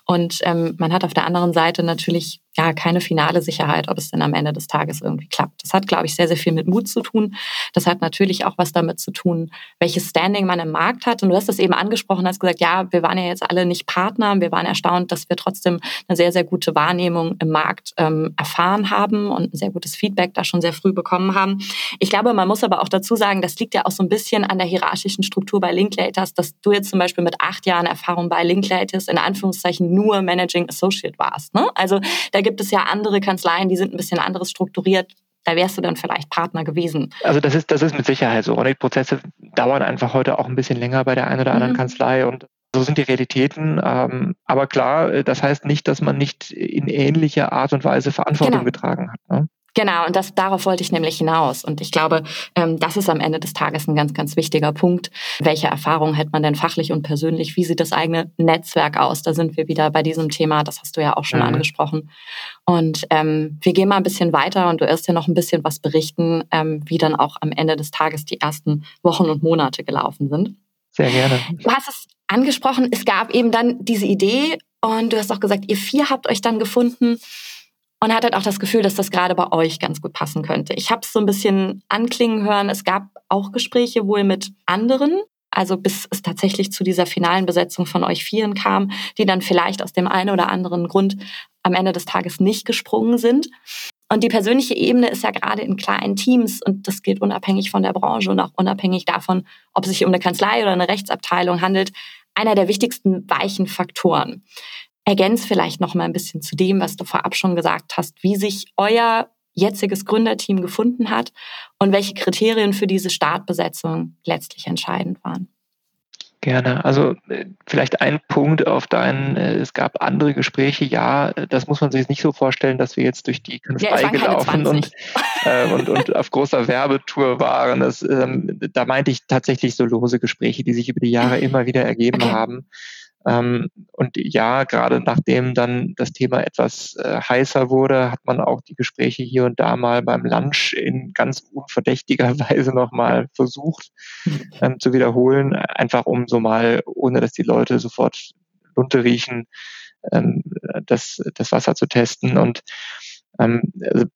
Und ähm, man hat auf der anderen Seite natürlich ja keine finale Sicherheit, ob es denn am Ende des Tages irgendwie klappt. Das hat, glaube ich, sehr, sehr viel mit Mut zu tun. Das hat natürlich auch was damit zu tun, welches Standing man im Markt hat. Und du hast das eben angesprochen, hast gesagt, ja, wir waren ja jetzt alle nicht Partner. Wir waren erstaunt, dass wir trotzdem eine sehr, sehr gute Wahrnehmung im Markt ähm, erfahren haben und ein sehr gutes Feedback da schon sehr früh bekommen haben. Ich glaube, man muss aber auch dazu sagen, das liegt ja auch so ein bisschen an der hierarchischen Struktur bei Linklaters, dass du jetzt zum Beispiel mit acht Jahren Erfahrung bei Linklaters in Anführungszeichen nur Managing Associate warst. Ne? Also da gibt es ja andere Kanzleien, die sind ein bisschen anderes strukturiert. Da wärst du dann vielleicht Partner gewesen. Also das ist, das ist mit Sicherheit so. Und die Prozesse dauern einfach heute auch ein bisschen länger bei der einen oder anderen mhm. Kanzlei und so sind die Realitäten. Ähm, aber klar, das heißt nicht, dass man nicht in ähnlicher Art und Weise Verantwortung genau. getragen hat. Ne? Genau, und das, darauf wollte ich nämlich hinaus. Und ich glaube, ähm, das ist am Ende des Tages ein ganz, ganz wichtiger Punkt. Welche Erfahrungen hat man denn fachlich und persönlich? Wie sieht das eigene Netzwerk aus? Da sind wir wieder bei diesem Thema, das hast du ja auch schon mhm. angesprochen. Und ähm, wir gehen mal ein bisschen weiter und du wirst ja noch ein bisschen was berichten, ähm, wie dann auch am Ende des Tages die ersten Wochen und Monate gelaufen sind. Sehr gerne. Du hast es angesprochen, es gab eben dann diese Idee und du hast auch gesagt, ihr vier habt euch dann gefunden und hattet auch das Gefühl, dass das gerade bei euch ganz gut passen könnte. Ich habe es so ein bisschen anklingen hören. Es gab auch Gespräche wohl mit anderen, also bis es tatsächlich zu dieser finalen Besetzung von euch Vieren kam, die dann vielleicht aus dem einen oder anderen Grund am Ende des Tages nicht gesprungen sind. Und die persönliche Ebene ist ja gerade in kleinen Teams und das gilt unabhängig von der Branche und auch unabhängig davon, ob es sich um eine Kanzlei oder eine Rechtsabteilung handelt, einer der wichtigsten weichen Faktoren. Ergänz vielleicht noch mal ein bisschen zu dem, was du vorab schon gesagt hast, wie sich euer jetziges Gründerteam gefunden hat und welche Kriterien für diese Startbesetzung letztlich entscheidend waren. Gerne. Also äh, vielleicht ein Punkt auf deinen, äh, es gab andere Gespräche, ja, das muss man sich nicht so vorstellen, dass wir jetzt durch die Kanzlei ja, gelaufen und, äh, und, und [laughs] auf großer Werbetour waren. Das, ähm, da meinte ich tatsächlich so lose Gespräche, die sich über die Jahre [laughs] immer wieder ergeben okay. haben. Ähm, und ja, gerade nachdem dann das Thema etwas äh, heißer wurde, hat man auch die Gespräche hier und da mal beim Lunch in ganz unverdächtiger [laughs] Weise nochmal versucht ähm, zu wiederholen, einfach um so mal, ohne dass die Leute sofort Lunte riechen, ähm, das, das Wasser zu testen. Und ähm, also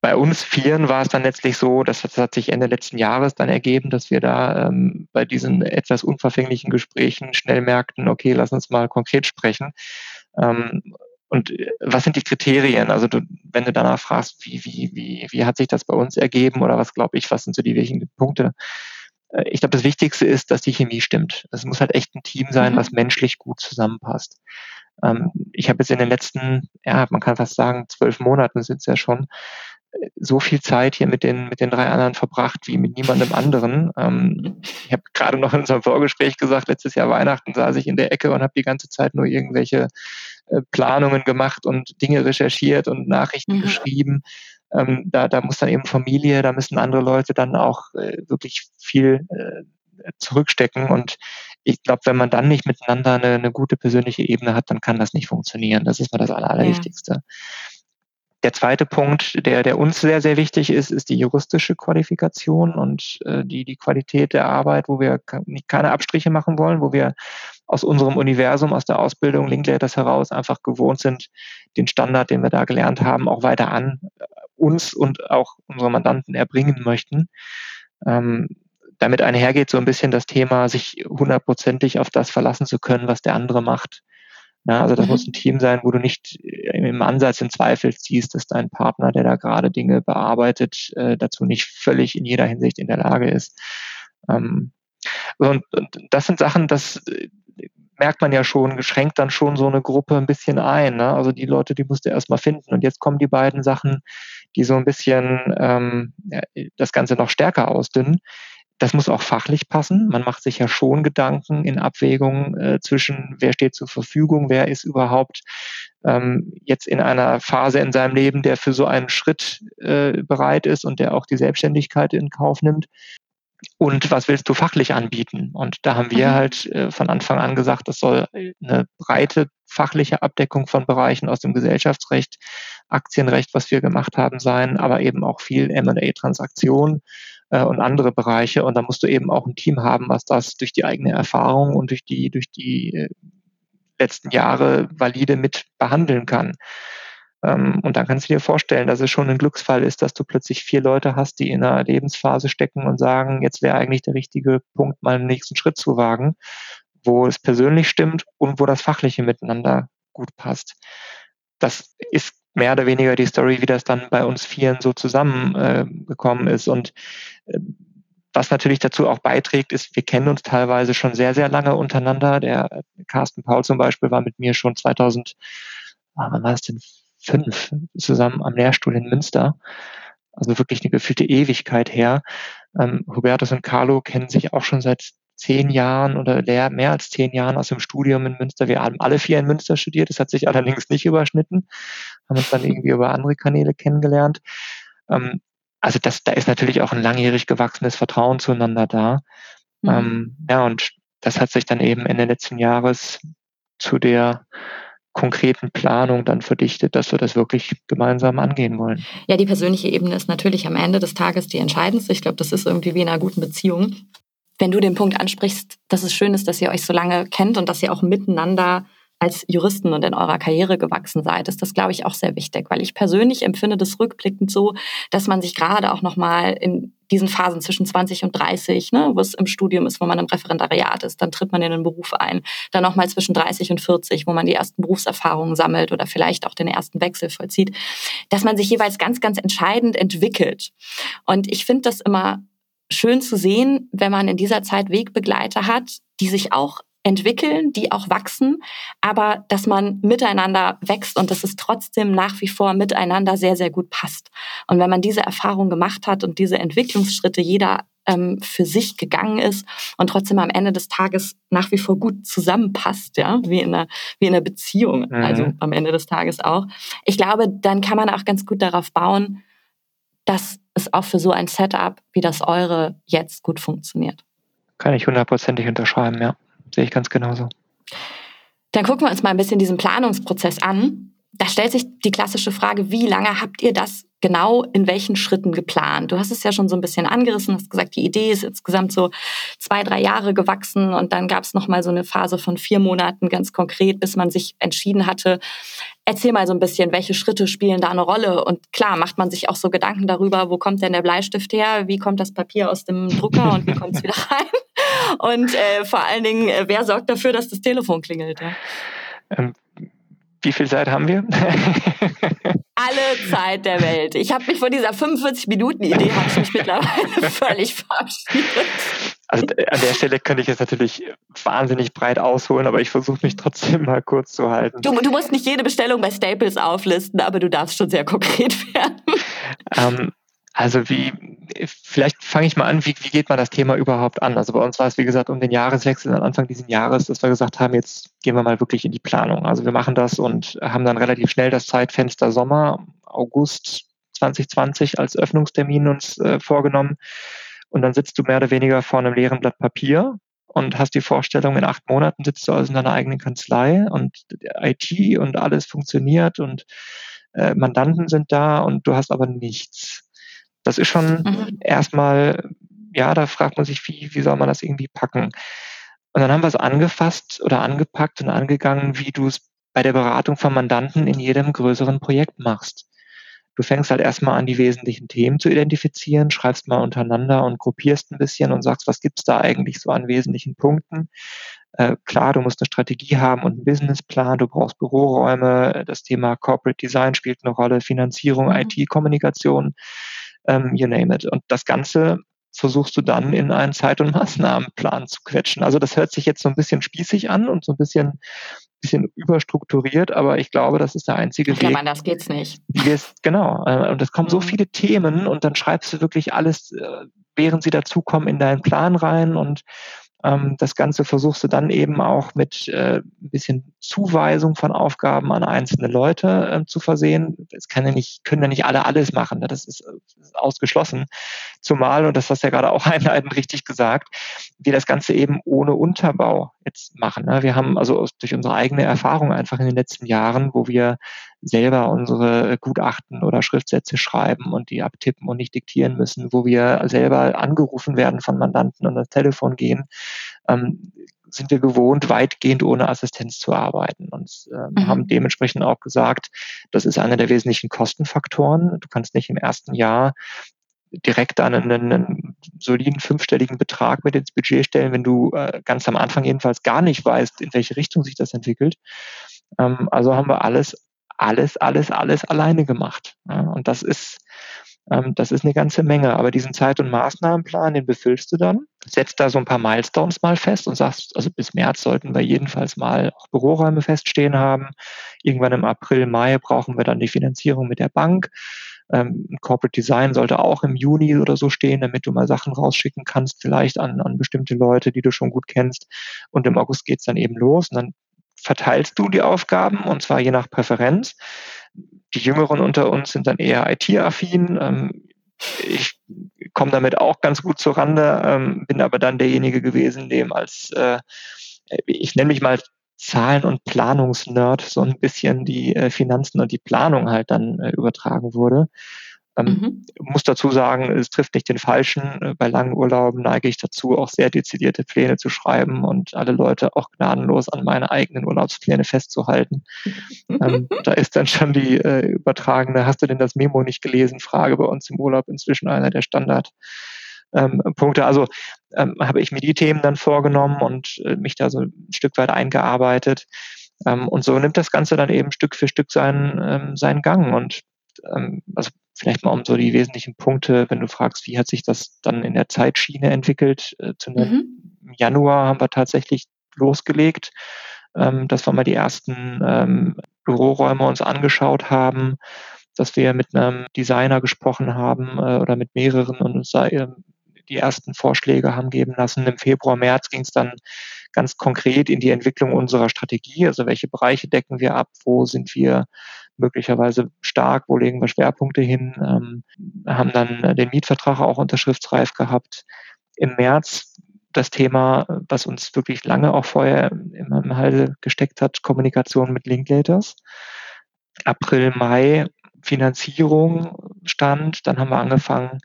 bei uns Vieren war es dann letztlich so, dass das hat sich Ende letzten Jahres dann ergeben, dass wir da ähm, bei diesen etwas unverfänglichen Gesprächen schnell merkten, okay, lass uns mal konkret sprechen. Ähm, und äh, was sind die Kriterien? Also du, wenn du danach fragst, wie, wie, wie, wie hat sich das bei uns ergeben oder was glaube ich, was sind so die wichtigen Punkte? Äh, ich glaube, das Wichtigste ist, dass die Chemie stimmt. Es muss halt echt ein Team sein, mhm. was menschlich gut zusammenpasst. Ähm, ich habe jetzt in den letzten, ja, man kann fast sagen, zwölf Monaten sind es ja schon, so viel Zeit hier mit den, mit den drei anderen verbracht wie mit niemandem anderen. Ähm, ich habe gerade noch in unserem Vorgespräch gesagt, letztes Jahr Weihnachten saß ich in der Ecke und habe die ganze Zeit nur irgendwelche äh, Planungen gemacht und Dinge recherchiert und Nachrichten mhm. geschrieben. Ähm, da, da muss dann eben Familie, da müssen andere Leute dann auch äh, wirklich viel äh, zurückstecken. Und ich glaube, wenn man dann nicht miteinander eine, eine, gute persönliche Ebene hat, dann kann das nicht funktionieren. Das ist mal das Allerwichtigste. Ja. Der zweite Punkt, der, der uns sehr, sehr wichtig ist, ist die juristische Qualifikation und äh, die, die Qualität der Arbeit, wo wir keine Abstriche machen wollen, wo wir aus unserem Universum, aus der Ausbildung Linklaters heraus einfach gewohnt sind, den Standard, den wir da gelernt haben, auch weiter an äh, uns und auch unsere Mandanten erbringen möchten. Ähm, damit einhergeht so ein bisschen das Thema, sich hundertprozentig auf das verlassen zu können, was der andere macht. Ja, also das mhm. muss ein Team sein, wo du nicht äh, im Ansatz in Zweifel ziehst, dass dein Partner, der da gerade Dinge bearbeitet, äh, dazu nicht völlig in jeder Hinsicht in der Lage ist. Ähm, und, und das sind Sachen, das äh, merkt man ja schon, geschränkt dann schon so eine Gruppe ein bisschen ein. Ne? Also die Leute, die musst du erstmal finden. Und jetzt kommen die beiden Sachen, die so ein bisschen ähm, das Ganze noch stärker ausdünnen das muss auch fachlich passen. Man macht sich ja schon Gedanken in Abwägung äh, zwischen, wer steht zur Verfügung, wer ist überhaupt ähm, jetzt in einer Phase in seinem Leben, der für so einen Schritt äh, bereit ist und der auch die Selbstständigkeit in Kauf nimmt. Und was willst du fachlich anbieten? Und da haben wir mhm. halt äh, von Anfang an gesagt, das soll eine breite fachliche Abdeckung von Bereichen aus dem Gesellschaftsrecht, Aktienrecht, was wir gemacht haben, sein, aber eben auch viel M&A-Transaktionen äh, und andere Bereiche. Und da musst du eben auch ein Team haben, was das durch die eigene Erfahrung und durch die, durch die äh, letzten Jahre valide mit behandeln kann. Ähm, und dann kannst du dir vorstellen, dass es schon ein Glücksfall ist, dass du plötzlich vier Leute hast, die in einer Lebensphase stecken und sagen, jetzt wäre eigentlich der richtige Punkt, mal einen nächsten Schritt zu wagen, wo es persönlich stimmt und wo das Fachliche miteinander gut passt. Das ist mehr oder weniger die Story, wie das dann bei uns Vieren so zusammengekommen äh, ist. Und äh, was natürlich dazu auch beiträgt, ist, wir kennen uns teilweise schon sehr, sehr lange untereinander. Der äh, Carsten Paul zum Beispiel war mit mir schon 2000, ah, wann war es denn, fünf zusammen am Lehrstuhl in Münster. Also wirklich eine gefühlte Ewigkeit her. Ähm, Hubertus und Carlo kennen sich auch schon seit zehn Jahren oder mehr als zehn Jahren aus dem Studium in Münster. Wir haben alle vier in Münster studiert. Das hat sich allerdings nicht überschnitten. Haben uns dann [laughs] irgendwie über andere Kanäle kennengelernt. Ähm, also das, da ist natürlich auch ein langjährig gewachsenes Vertrauen zueinander da. Mhm. Ähm, ja, und das hat sich dann eben Ende letzten Jahres zu der konkreten Planung dann verdichtet, dass wir das wirklich gemeinsam angehen wollen. Ja, die persönliche Ebene ist natürlich am Ende des Tages die entscheidendste. Ich glaube, das ist irgendwie wie in einer guten Beziehung wenn du den Punkt ansprichst, dass es schön ist, dass ihr euch so lange kennt und dass ihr auch miteinander als Juristen und in eurer Karriere gewachsen seid, ist das, glaube ich, auch sehr wichtig, weil ich persönlich empfinde das rückblickend so, dass man sich gerade auch nochmal in diesen Phasen zwischen 20 und 30, ne, wo es im Studium ist, wo man im Referendariat ist, dann tritt man in den Beruf ein, dann nochmal zwischen 30 und 40, wo man die ersten Berufserfahrungen sammelt oder vielleicht auch den ersten Wechsel vollzieht, dass man sich jeweils ganz, ganz entscheidend entwickelt. Und ich finde das immer schön zu sehen, wenn man in dieser Zeit Wegbegleiter hat, die sich auch entwickeln, die auch wachsen, aber dass man miteinander wächst und dass es trotzdem nach wie vor miteinander sehr, sehr gut passt. Und wenn man diese Erfahrung gemacht hat und diese Entwicklungsschritte jeder ähm, für sich gegangen ist und trotzdem am Ende des Tages nach wie vor gut zusammenpasst, ja, wie in einer, wie in einer Beziehung, mhm. also am Ende des Tages auch. Ich glaube, dann kann man auch ganz gut darauf bauen, dass es auch für so ein Setup wie das eure jetzt gut funktioniert. Kann ich hundertprozentig unterschreiben, ja. Sehe ich ganz genauso. Dann gucken wir uns mal ein bisschen diesen Planungsprozess an. Da stellt sich die klassische Frage, wie lange habt ihr das genau in welchen Schritten geplant? Du hast es ja schon so ein bisschen angerissen, hast gesagt, die Idee ist insgesamt so zwei, drei Jahre gewachsen und dann gab es nochmal so eine Phase von vier Monaten ganz konkret, bis man sich entschieden hatte. Erzähl mal so ein bisschen, welche Schritte spielen da eine Rolle? Und klar, macht man sich auch so Gedanken darüber, wo kommt denn der Bleistift her? Wie kommt das Papier aus dem Drucker und wie kommt es wieder [laughs] rein? Und äh, vor allen Dingen, äh, wer sorgt dafür, dass das Telefon klingelt? Ja? Ähm, wie viel Zeit haben wir? [laughs] Alle Zeit der Welt. Ich habe mich von dieser 45-Minuten-Idee habe ich mich mittlerweile [laughs] völlig verabschiedet. Also an der Stelle könnte ich jetzt natürlich wahnsinnig breit ausholen, aber ich versuche mich trotzdem mal kurz zu halten. Du, du, musst nicht jede Bestellung bei Staples auflisten, aber du darfst schon sehr konkret werden. Ähm, also wie, vielleicht fange ich mal an, wie, wie geht man das Thema überhaupt an? Also bei uns war es, wie gesagt, um den Jahreswechsel am Anfang dieses Jahres, dass wir gesagt haben, jetzt gehen wir mal wirklich in die Planung. Also wir machen das und haben dann relativ schnell das Zeitfenster Sommer, August 2020 als Öffnungstermin uns äh, vorgenommen. Und dann sitzt du mehr oder weniger vor einem leeren Blatt Papier und hast die Vorstellung, in acht Monaten sitzt du also in deiner eigenen Kanzlei und IT und alles funktioniert und äh, Mandanten sind da und du hast aber nichts. Das ist schon mhm. erstmal, ja, da fragt man sich, wie, wie soll man das irgendwie packen? Und dann haben wir es angefasst oder angepackt und angegangen, wie du es bei der Beratung von Mandanten in jedem größeren Projekt machst. Du fängst halt erstmal an, die wesentlichen Themen zu identifizieren, schreibst mal untereinander und gruppierst ein bisschen und sagst, was gibt's da eigentlich so an wesentlichen Punkten. Äh, klar, du musst eine Strategie haben und einen Businessplan, du brauchst Büroräume, das Thema Corporate Design spielt eine Rolle, Finanzierung, mhm. IT-Kommunikation ähm, you name it. Und das Ganze versuchst du dann in einen Zeit- und Maßnahmenplan zu quetschen. Also das hört sich jetzt so ein bisschen spießig an und so ein bisschen, bisschen überstrukturiert, aber ich glaube, das ist der einzige Weg. Ja, man, das geht's nicht. genau. Äh, und es kommen mhm. so viele Themen und dann schreibst du wirklich alles, äh, während sie dazukommen, in deinen Plan rein und das Ganze versuchst du dann eben auch mit äh, ein bisschen Zuweisung von Aufgaben an einzelne Leute äh, zu versehen. Es ja können ja nicht alle alles machen. Ne? Das, ist, das ist ausgeschlossen. Zumal, und das hast du ja gerade auch [laughs] einleitend richtig gesagt, wir das Ganze eben ohne Unterbau jetzt machen. Ne? Wir haben also durch unsere eigene Erfahrung einfach in den letzten Jahren, wo wir selber unsere Gutachten oder Schriftsätze schreiben und die abtippen und nicht diktieren müssen, wo wir selber angerufen werden von Mandanten und das Telefon gehen, ähm, sind wir gewohnt, weitgehend ohne Assistenz zu arbeiten und ähm, mhm. haben dementsprechend auch gesagt, das ist einer der wesentlichen Kostenfaktoren. Du kannst nicht im ersten Jahr direkt dann einen, einen, soliden fünfstelligen Betrag mit ins Budget stellen, wenn du äh, ganz am Anfang jedenfalls gar nicht weißt, in welche Richtung sich das entwickelt. Ähm, also haben wir alles alles, alles, alles alleine gemacht. Ja, und das ist, ähm, das ist eine ganze Menge. Aber diesen Zeit- und Maßnahmenplan, den befüllst du dann, setzt da so ein paar Milestones mal fest und sagst, also bis März sollten wir jedenfalls mal auch Büroräume feststehen haben. Irgendwann im April, Mai brauchen wir dann die Finanzierung mit der Bank. Ähm, Corporate Design sollte auch im Juni oder so stehen, damit du mal Sachen rausschicken kannst, vielleicht an, an bestimmte Leute, die du schon gut kennst. Und im August geht's dann eben los. Und dann verteilst du die Aufgaben und zwar je nach Präferenz. Die Jüngeren unter uns sind dann eher IT-affin. Ähm, ich komme damit auch ganz gut zur Rande, ähm, bin aber dann derjenige gewesen, dem als, äh, ich nenne mich mal Zahlen- und Planungsnerd, so ein bisschen die äh, Finanzen und die Planung halt dann äh, übertragen wurde. Ähm, mhm. Muss dazu sagen, es trifft nicht den Falschen. Äh, bei langen Urlauben neige ich dazu, auch sehr dezidierte Pläne zu schreiben und alle Leute auch gnadenlos an meine eigenen Urlaubspläne festzuhalten. ähm, [laughs] da ist dann schon die äh, übertragene, hast du denn das Memo nicht gelesen? Frage bei uns im Urlaub inzwischen einer der Standard. Ähm, Punkte. Also ähm, habe ich mir die Themen dann vorgenommen und äh, mich da so ein Stück weit eingearbeitet. Ähm, und so nimmt das Ganze dann eben Stück für Stück seinen, ähm, seinen Gang. Und ähm, also vielleicht mal um so die wesentlichen Punkte, wenn du fragst, wie hat sich das dann in der Zeitschiene entwickelt, äh, zu. Mhm. Januar haben wir tatsächlich losgelegt, ähm, dass wir mal die ersten ähm, Büroräume uns angeschaut haben, dass wir mit einem Designer gesprochen haben äh, oder mit mehreren und uns da äh, die ersten Vorschläge haben geben lassen. Im Februar, März ging es dann ganz konkret in die Entwicklung unserer Strategie, also welche Bereiche decken wir ab, wo sind wir möglicherweise stark, wo legen wir Schwerpunkte hin, ähm, haben dann den Mietvertrag auch unterschriftsreif gehabt. Im März das Thema, was uns wirklich lange auch vorher im Halse gesteckt hat, Kommunikation mit Linklaters. April, Mai Finanzierung stand. Dann haben wir angefangen,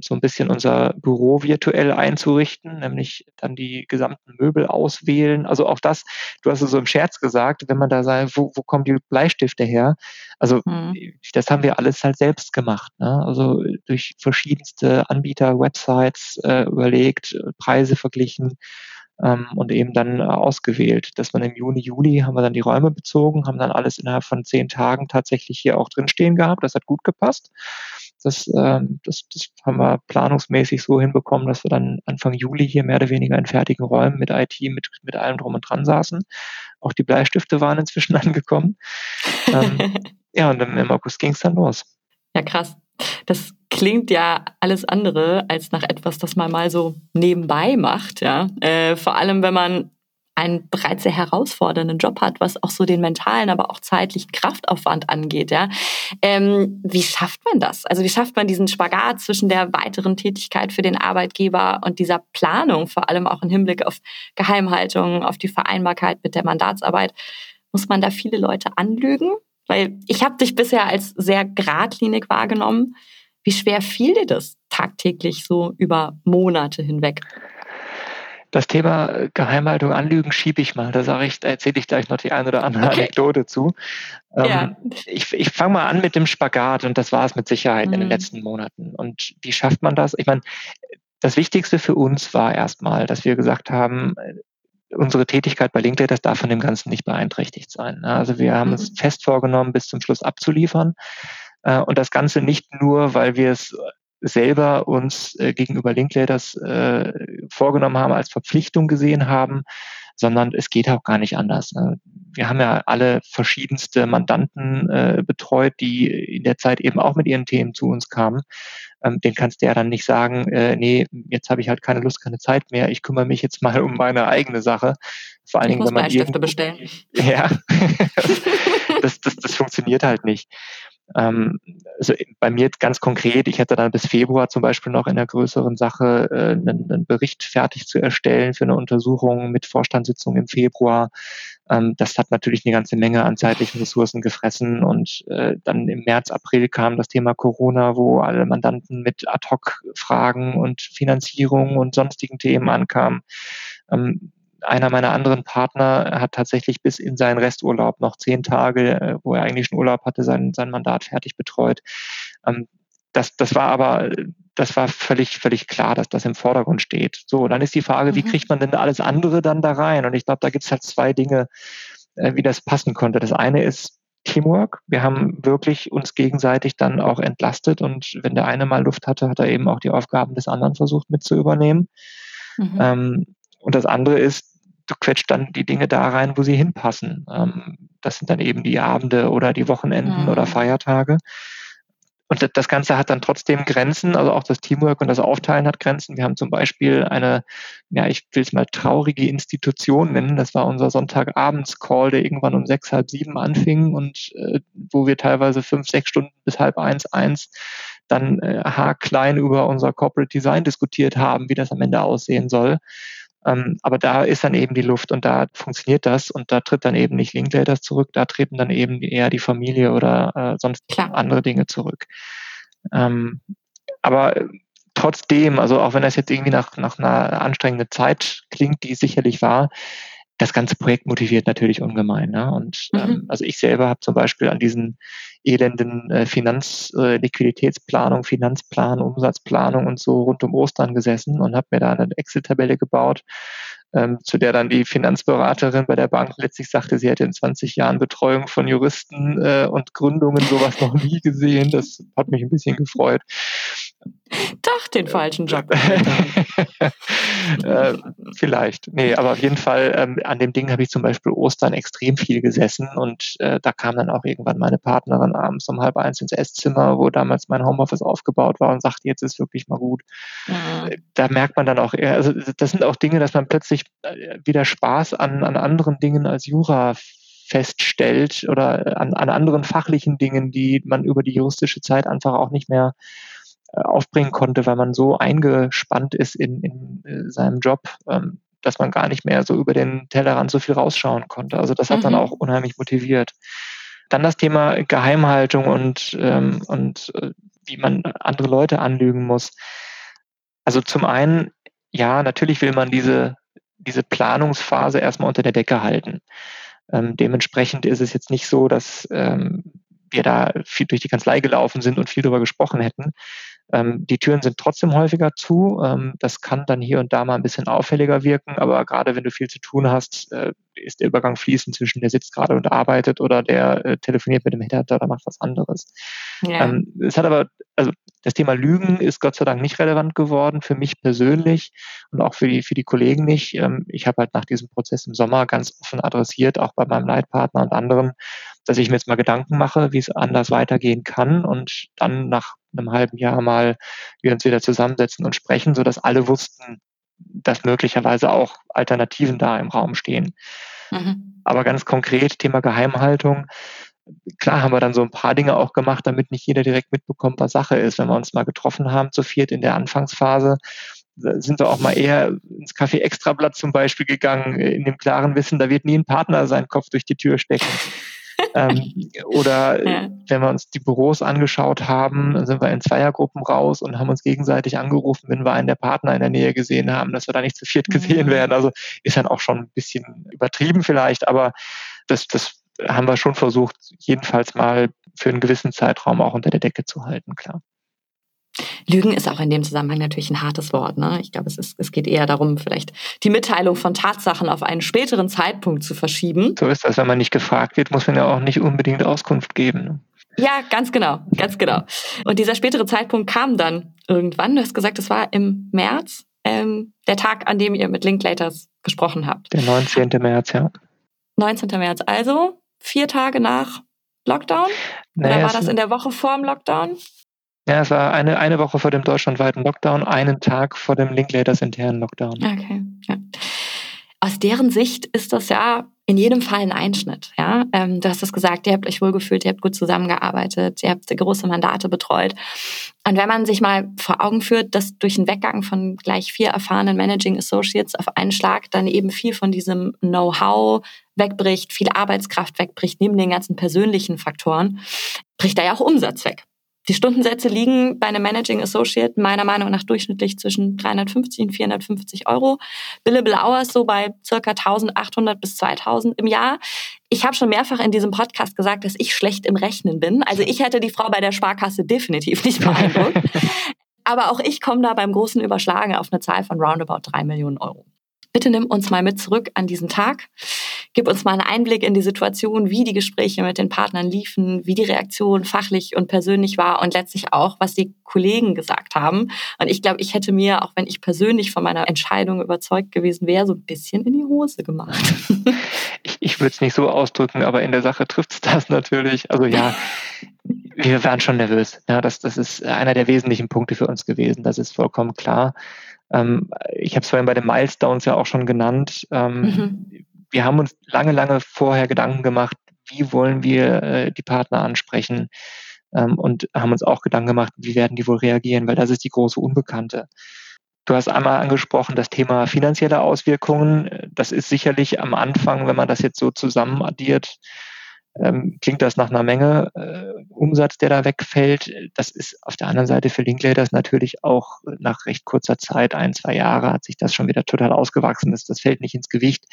so ein bisschen unser Büro virtuell einzurichten, nämlich dann die gesamten Möbel auswählen. Also auch das, du hast es so im Scherz gesagt, wenn man da sagt, wo, wo kommen die Bleistifte her? Also mhm. das haben wir alles halt selbst gemacht. Ne? Also durch verschiedenste Anbieter, Websites äh, überlegt, Preise verglichen ähm, und eben dann äh, ausgewählt. Das war im Juni, Juli haben wir dann die Räume bezogen, haben dann alles innerhalb von zehn Tagen tatsächlich hier auch drinstehen gehabt. Das hat gut gepasst. Das, ähm, das, das haben wir planungsmäßig so hinbekommen, dass wir dann Anfang Juli hier mehr oder weniger in fertigen Räumen mit IT, mit, mit allem drum und dran saßen. Auch die Bleistifte waren inzwischen [laughs] angekommen. ähm, [laughs] ja, und im August ging es dann los. Ja, krass. Das klingt ja alles andere als nach etwas, das man mal so nebenbei macht. Ja? Äh, vor allem, wenn man einen bereits sehr herausfordernden Job hat, was auch so den mentalen, aber auch zeitlichen Kraftaufwand angeht. Ja? Ähm, wie schafft man das? Also wie schafft man diesen Spagat zwischen der weiteren Tätigkeit für den Arbeitgeber und dieser Planung, vor allem auch im Hinblick auf Geheimhaltung, auf die Vereinbarkeit mit der Mandatsarbeit? Muss man da viele Leute anlügen? Weil ich habe dich bisher als sehr geradlinig wahrgenommen. Wie schwer fiel dir das tagtäglich so über Monate hinweg? Das Thema Geheimhaltung, Anlügen schiebe ich mal. Da sage ich, erzähle ich gleich noch die eine oder andere okay. Anekdote zu. Ähm, ja. Ich, ich fange mal an mit dem Spagat und das war es mit Sicherheit mhm. in den mhm. letzten Monaten. Und wie schafft man das? Ich meine, das Wichtigste für uns war erstmal, dass wir gesagt haben, unsere Tätigkeit bei LinkedIn, das darf von dem Ganzen nicht beeinträchtigt sein. Ne? Also wir haben uns mhm. fest vorgenommen, bis zum Schluss abzuliefern. Äh, und das Ganze nicht nur, weil wir es selber uns äh, gegenüber Linklaters äh, vorgenommen haben, als Verpflichtung gesehen haben, sondern es geht auch gar nicht anders. Wir haben ja alle verschiedenste Mandanten äh, betreut, die in der Zeit eben auch mit ihren Themen zu uns kamen. Ähm, den kannst du ja dann nicht sagen, äh, nee, jetzt habe ich halt keine Lust, keine Zeit mehr, ich kümmere mich jetzt mal um meine eigene Sache. Vor allen Dingen, wenn man irgendwo, bestellen. [laughs] Ja, das, das, das funktioniert halt nicht. Ähm, also bei mir ganz konkret, ich hätte dann bis Februar zum Beispiel noch in einer größeren Sache äh, einen, einen, Bericht fertig zu erstellen für eine Untersuchung mit Vorstandssitzung im Februar. Ähm, das hat natürlich eine ganze Menge an zeitlichen Ressourcen gefressen und äh, dann im März, April kam das Thema Corona, wo alle Mandanten mit Ad-Hoc-Fragen und Finanzierung und sonstigen Themen ankamen. Ähm, einer meiner anderen Partner hat tatsächlich bis in seinen Resturlaub noch zehn Tage, äh, wo er eigentlich schon Urlaub hatte, sein, sein Mandat fertig betreut. Das, das war aber, das war völlig, völlig klar, dass das im Vordergrund steht. So, dann ist die Frage, wie mhm. kriegt man denn alles andere dann da rein? Und ich glaube, da gibt es halt zwei Dinge, äh, wie das passen konnte. Das eine ist Teamwork. Wir haben wirklich uns gegenseitig dann auch entlastet und wenn der eine mal Luft hatte, hat er eben auch die Aufgaben des anderen versucht mit zu übernehmen. Mhm. Ähm, und das andere ist, du quetscht dann die Dinge da rein, wo sie hinpassen. Ähm, das sind dann eben die Abende oder die Wochenenden mhm. oder Feiertage. Und das Ganze hat dann trotzdem Grenzen, also auch das Teamwork und das Aufteilen hat Grenzen. Wir haben zum Beispiel eine, ja, ich will es mal traurige Institution nennen. Das war unser Sonntagabends-Call, der irgendwann um sechs, halb sieben anfing und äh, wo wir teilweise fünf, sechs Stunden bis halb eins, eins dann äh, haarklein über unser Corporate Design diskutiert haben, wie das am Ende aussehen soll. Ähm, aber da ist dann eben die Luft und da funktioniert das und da tritt dann eben nicht Linklaters zurück, da treten dann eben eher die Familie oder äh, sonst Klar. andere Dinge zurück. Ähm, aber trotzdem, also auch wenn das jetzt irgendwie nach, nach einer anstrengenden Zeit klingt, die sicherlich war, das ganze Projekt motiviert natürlich ungemein. Ne? Und mhm. ähm, also ich selber habe zum Beispiel an diesen elenden äh, Finanz-, äh, Liquiditätsplanung, Finanzplan, Umsatzplanung und so rund um Ostern gesessen und habe mir da eine Excel-Tabelle gebaut, ähm, zu der dann die Finanzberaterin bei der Bank letztlich sagte, sie hätte in 20 Jahren Betreuung von Juristen äh, und Gründungen sowas noch nie gesehen. Das hat mich ein bisschen gefreut. Doch, den falschen Job. [laughs] äh, vielleicht. Nee, aber auf jeden Fall, ähm, an dem Ding habe ich zum Beispiel Ostern extrem viel gesessen und äh, da kam dann auch irgendwann meine Partnerin abends um halb eins ins Esszimmer, wo damals mein Homeoffice aufgebaut war und sagte, jetzt ist wirklich mal gut. Mhm. Da merkt man dann auch, also das sind auch Dinge, dass man plötzlich äh, wieder Spaß an, an anderen Dingen als Jura feststellt oder an, an anderen fachlichen Dingen, die man über die juristische Zeit einfach auch nicht mehr aufbringen konnte, weil man so eingespannt ist in, in äh, seinem Job, ähm, dass man gar nicht mehr so über den Tellerrand so viel rausschauen konnte. Also das hat mhm. dann auch unheimlich motiviert. Dann das Thema Geheimhaltung und, ähm, und äh, wie man andere Leute anlügen muss. Also zum einen, ja, natürlich will man diese, diese Planungsphase erstmal unter der Decke halten. Ähm, dementsprechend ist es jetzt nicht so, dass ähm, wir da viel durch die Kanzlei gelaufen sind und viel darüber gesprochen hätten. Ähm, die Türen sind trotzdem häufiger zu. Ähm, das kann dann hier und da mal ein bisschen auffälliger wirken, aber gerade wenn du viel zu tun hast, äh, ist der Übergang fließend zwischen der sitzt gerade und arbeitet oder der äh, telefoniert mit dem Headhunter oder macht was anderes. Ja. Ähm, es hat aber, also das Thema Lügen ist Gott sei Dank nicht relevant geworden für mich persönlich und auch für die, für die Kollegen nicht. Ähm, ich habe halt nach diesem Prozess im Sommer ganz offen adressiert, auch bei meinem Leitpartner und anderen, dass ich mir jetzt mal Gedanken mache, wie es anders weitergehen kann und dann nach einem halben Jahr mal wir uns wieder zusammensetzen und sprechen, sodass alle wussten, dass möglicherweise auch Alternativen da im Raum stehen. Mhm. Aber ganz konkret, Thema Geheimhaltung. Klar haben wir dann so ein paar Dinge auch gemacht, damit nicht jeder direkt mitbekommt, was Sache ist. Wenn wir uns mal getroffen haben zu viert in der Anfangsphase, sind wir auch mal eher ins Café Extrablatt zum Beispiel gegangen, in dem klaren Wissen, da wird nie ein Partner seinen Kopf durch die Tür stecken ähm, oder [laughs] ja. wenn wir uns die Büros angeschaut haben, dann sind wir in Zweiergruppen raus und haben uns gegenseitig angerufen, wenn wir einen der Partner in der Nähe gesehen haben, dass wir da nicht zu viert gesehen mhm. werden. Also ist dann auch schon ein bisschen übertrieben vielleicht, aber das, das haben wir schon versucht, jedenfalls mal für einen gewissen Zeitraum auch unter der Decke zu halten, klar. Lügen ist auch in dem Zusammenhang natürlich ein hartes Wort. Ne? Ich glaube, es, ist, es geht eher darum, vielleicht die Mitteilung von Tatsachen auf einen späteren Zeitpunkt zu verschieben. So ist das, wenn man nicht gefragt wird, muss man ja auch nicht unbedingt Auskunft geben. Ne? Ja, ganz genau, ganz genau. Und dieser spätere Zeitpunkt kam dann irgendwann. Du hast gesagt, es war im März, ähm, der Tag, an dem ihr mit Linklaters gesprochen habt. Der 19. März, ja. 19. März, also vier Tage nach Lockdown? Naja, Oder war das in der Woche vor dem Lockdown? Ja, es war eine, eine Woche vor dem deutschlandweiten Lockdown, einen Tag vor dem Linklaters internen Lockdown. Okay, ja. Aus deren Sicht ist das ja in jedem Fall ein Einschnitt. Ja? Ähm, du hast es gesagt, ihr habt euch wohlgefühlt, ihr habt gut zusammengearbeitet, ihr habt große Mandate betreut. Und wenn man sich mal vor Augen führt, dass durch den Weggang von gleich vier erfahrenen Managing Associates auf einen Schlag dann eben viel von diesem Know-how wegbricht, viel Arbeitskraft wegbricht, neben den ganzen persönlichen Faktoren, bricht da ja auch Umsatz weg. Die Stundensätze liegen bei einem Managing Associate meiner Meinung nach durchschnittlich zwischen 350 und 450 Euro. Billable Hours so bei circa 1800 bis 2000 im Jahr. Ich habe schon mehrfach in diesem Podcast gesagt, dass ich schlecht im Rechnen bin. Also ich hätte die Frau bei der Sparkasse definitiv nicht beeindruckt. [laughs] Aber auch ich komme da beim großen Überschlagen auf eine Zahl von roundabout drei Millionen Euro. Bitte nimm uns mal mit zurück an diesen Tag. Gib uns mal einen Einblick in die Situation, wie die Gespräche mit den Partnern liefen, wie die Reaktion fachlich und persönlich war und letztlich auch, was die Kollegen gesagt haben. Und ich glaube, ich hätte mir, auch wenn ich persönlich von meiner Entscheidung überzeugt gewesen wäre, so ein bisschen in die Hose gemacht. [laughs] Ich, ich würde es nicht so ausdrücken, aber in der Sache trifft es das natürlich. Also ja, [laughs] wir waren schon nervös. Ja, das, das ist einer der wesentlichen Punkte für uns gewesen. Das ist vollkommen klar. Ähm, ich habe es vorhin bei den Milestones ja auch schon genannt. Ähm, mhm. Wir haben uns lange, lange vorher Gedanken gemacht, wie wollen wir äh, die Partner ansprechen ähm, und haben uns auch Gedanken gemacht, wie werden die wohl reagieren, weil das ist die große Unbekannte. Du hast einmal angesprochen das Thema finanzielle Auswirkungen. Das ist sicherlich am Anfang, wenn man das jetzt so zusammen addiert, ähm, klingt das nach einer Menge äh, Umsatz, der da wegfällt. Das ist auf der anderen Seite für Linklaters natürlich auch nach recht kurzer Zeit, ein, zwei Jahre, hat sich das schon wieder total ausgewachsen. Das, das fällt nicht ins Gewicht.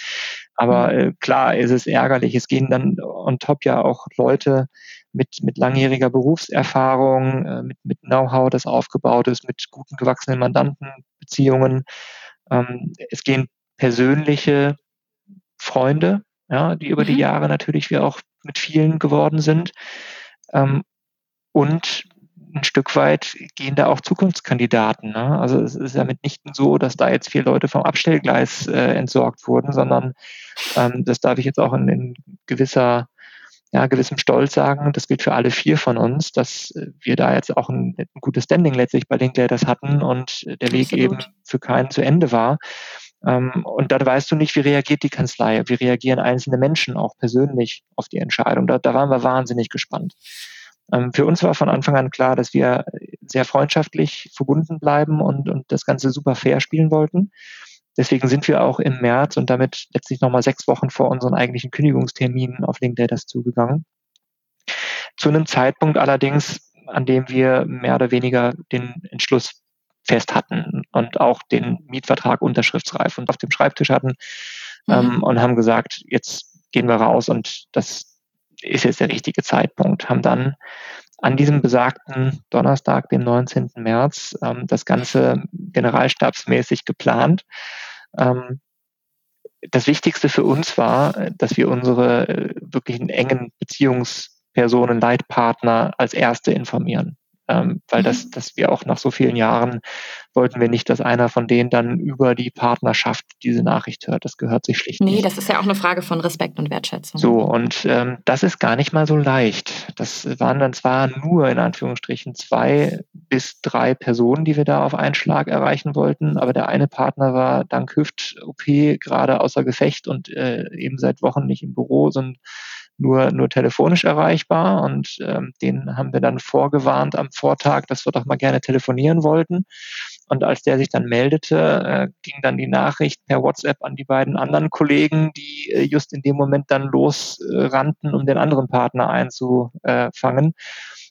Aber mhm. äh, klar ist es ärgerlich. Es gehen dann on top ja auch Leute mit, mit langjähriger Berufserfahrung, äh, mit, mit Know-how, das aufgebaut ist, mit guten gewachsenen Mandantenbeziehungen. Ähm, es gehen persönliche Freunde, ja, die über mhm. die Jahre natürlich wie auch mit vielen geworden sind. Ähm, und ein Stück weit gehen da auch Zukunftskandidaten. Ne? Also es ist ja mitnichten so, dass da jetzt vier Leute vom Abstellgleis äh, entsorgt wurden, sondern ähm, das darf ich jetzt auch in, in gewisser ja, gewissem Stolz sagen, das gilt für alle vier von uns, dass wir da jetzt auch ein, ein gutes Standing letztlich bei Linklaters hatten und der Weg Absolut. eben für keinen zu Ende war. Ähm, und da weißt du nicht, wie reagiert die Kanzlei, wie reagieren einzelne Menschen auch persönlich auf die Entscheidung. Da, da waren wir wahnsinnig gespannt. Ähm, für uns war von Anfang an klar, dass wir sehr freundschaftlich verbunden bleiben und, und das Ganze super fair spielen wollten. Deswegen sind wir auch im März und damit letztlich nochmal sechs Wochen vor unseren eigentlichen Kündigungsterminen auf LinkedIn zugegangen. Zu einem Zeitpunkt allerdings, an dem wir mehr oder weniger den Entschluss fest hatten und auch den Mietvertrag unterschriftsreif und auf dem Schreibtisch hatten mhm. ähm, und haben gesagt, jetzt gehen wir raus und das ist jetzt der richtige Zeitpunkt. Haben dann an diesem besagten Donnerstag, dem 19. März, ähm, das Ganze generalstabsmäßig geplant. Ähm, das Wichtigste für uns war, dass wir unsere äh, wirklichen engen Beziehungspersonen, Leitpartner als Erste informieren ähm, weil mhm. das, dass wir auch nach so vielen Jahren wollten wir nicht, dass einer von denen dann über die Partnerschaft diese Nachricht hört. Das gehört sich schlicht nee, nicht. Nee, das ist ja auch eine Frage von Respekt und Wertschätzung. So, und ähm, das ist gar nicht mal so leicht. Das waren dann zwar nur in Anführungsstrichen zwei bis drei Personen, die wir da auf einen Schlag erreichen wollten, aber der eine Partner war dank Hüft-OP gerade außer Gefecht und äh, eben seit Wochen nicht im Büro, sondern nur, nur telefonisch erreichbar und ähm, den haben wir dann vorgewarnt am Vortag, dass wir doch mal gerne telefonieren wollten. Und als der sich dann meldete, äh, ging dann die Nachricht per WhatsApp an die beiden anderen Kollegen, die äh, just in dem Moment dann losrannten, äh, um den anderen Partner einzufangen.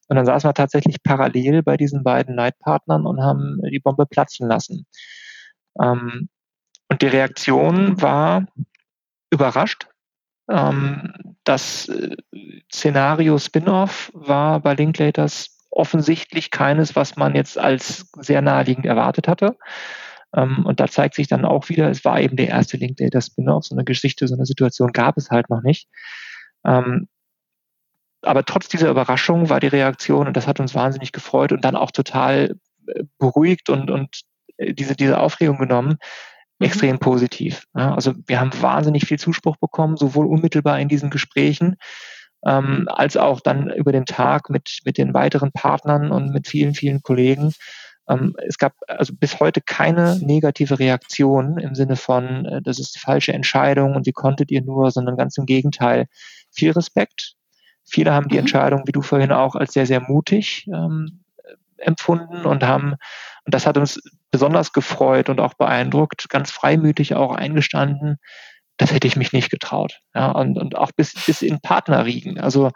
Und dann saßen wir tatsächlich parallel bei diesen beiden Leitpartnern und haben die Bombe platzen lassen. Ähm, und die Reaktion war überrascht, das äh, Szenario Spin-off war bei Linklaters offensichtlich keines, was man jetzt als sehr naheliegend erwartet hatte. Ähm, und da zeigt sich dann auch wieder, es war eben der erste Linklater Spin-off, so eine Geschichte, so eine Situation gab es halt noch nicht. Ähm, aber trotz dieser Überraschung war die Reaktion, und das hat uns wahnsinnig gefreut und dann auch total äh, beruhigt und, und diese, diese Aufregung genommen. Extrem positiv. Also wir haben wahnsinnig viel Zuspruch bekommen, sowohl unmittelbar in diesen Gesprächen, ähm, als auch dann über den Tag mit, mit den weiteren Partnern und mit vielen, vielen Kollegen. Ähm, es gab also bis heute keine negative Reaktion im Sinne von, äh, das ist die falsche Entscheidung und wie konntet ihr nur, sondern ganz im Gegenteil. Viel Respekt. Viele haben die mhm. Entscheidung, wie du vorhin auch, als sehr, sehr mutig ähm, empfunden und haben, und das hat uns besonders gefreut und auch beeindruckt, ganz freimütig auch eingestanden, das hätte ich mich nicht getraut. Ja, und, und auch bis, bis in Partnerriegen. Also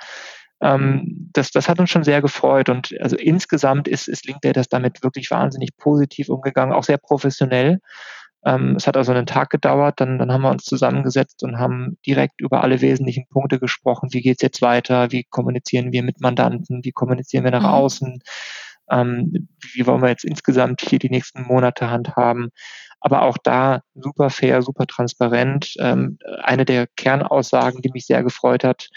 ähm, das, das hat uns schon sehr gefreut. Und also insgesamt ist, ist LinkedIn das damit wirklich wahnsinnig positiv umgegangen, auch sehr professionell. Ähm, es hat also einen Tag gedauert, dann, dann haben wir uns zusammengesetzt und haben direkt über alle wesentlichen Punkte gesprochen. Wie geht es jetzt weiter? Wie kommunizieren wir mit Mandanten? Wie kommunizieren wir nach mhm. außen? Ähm, wie wollen wir jetzt insgesamt hier die nächsten Monate handhaben. Aber auch da super fair, super transparent. Ähm, eine der Kernaussagen, die mich sehr gefreut hat,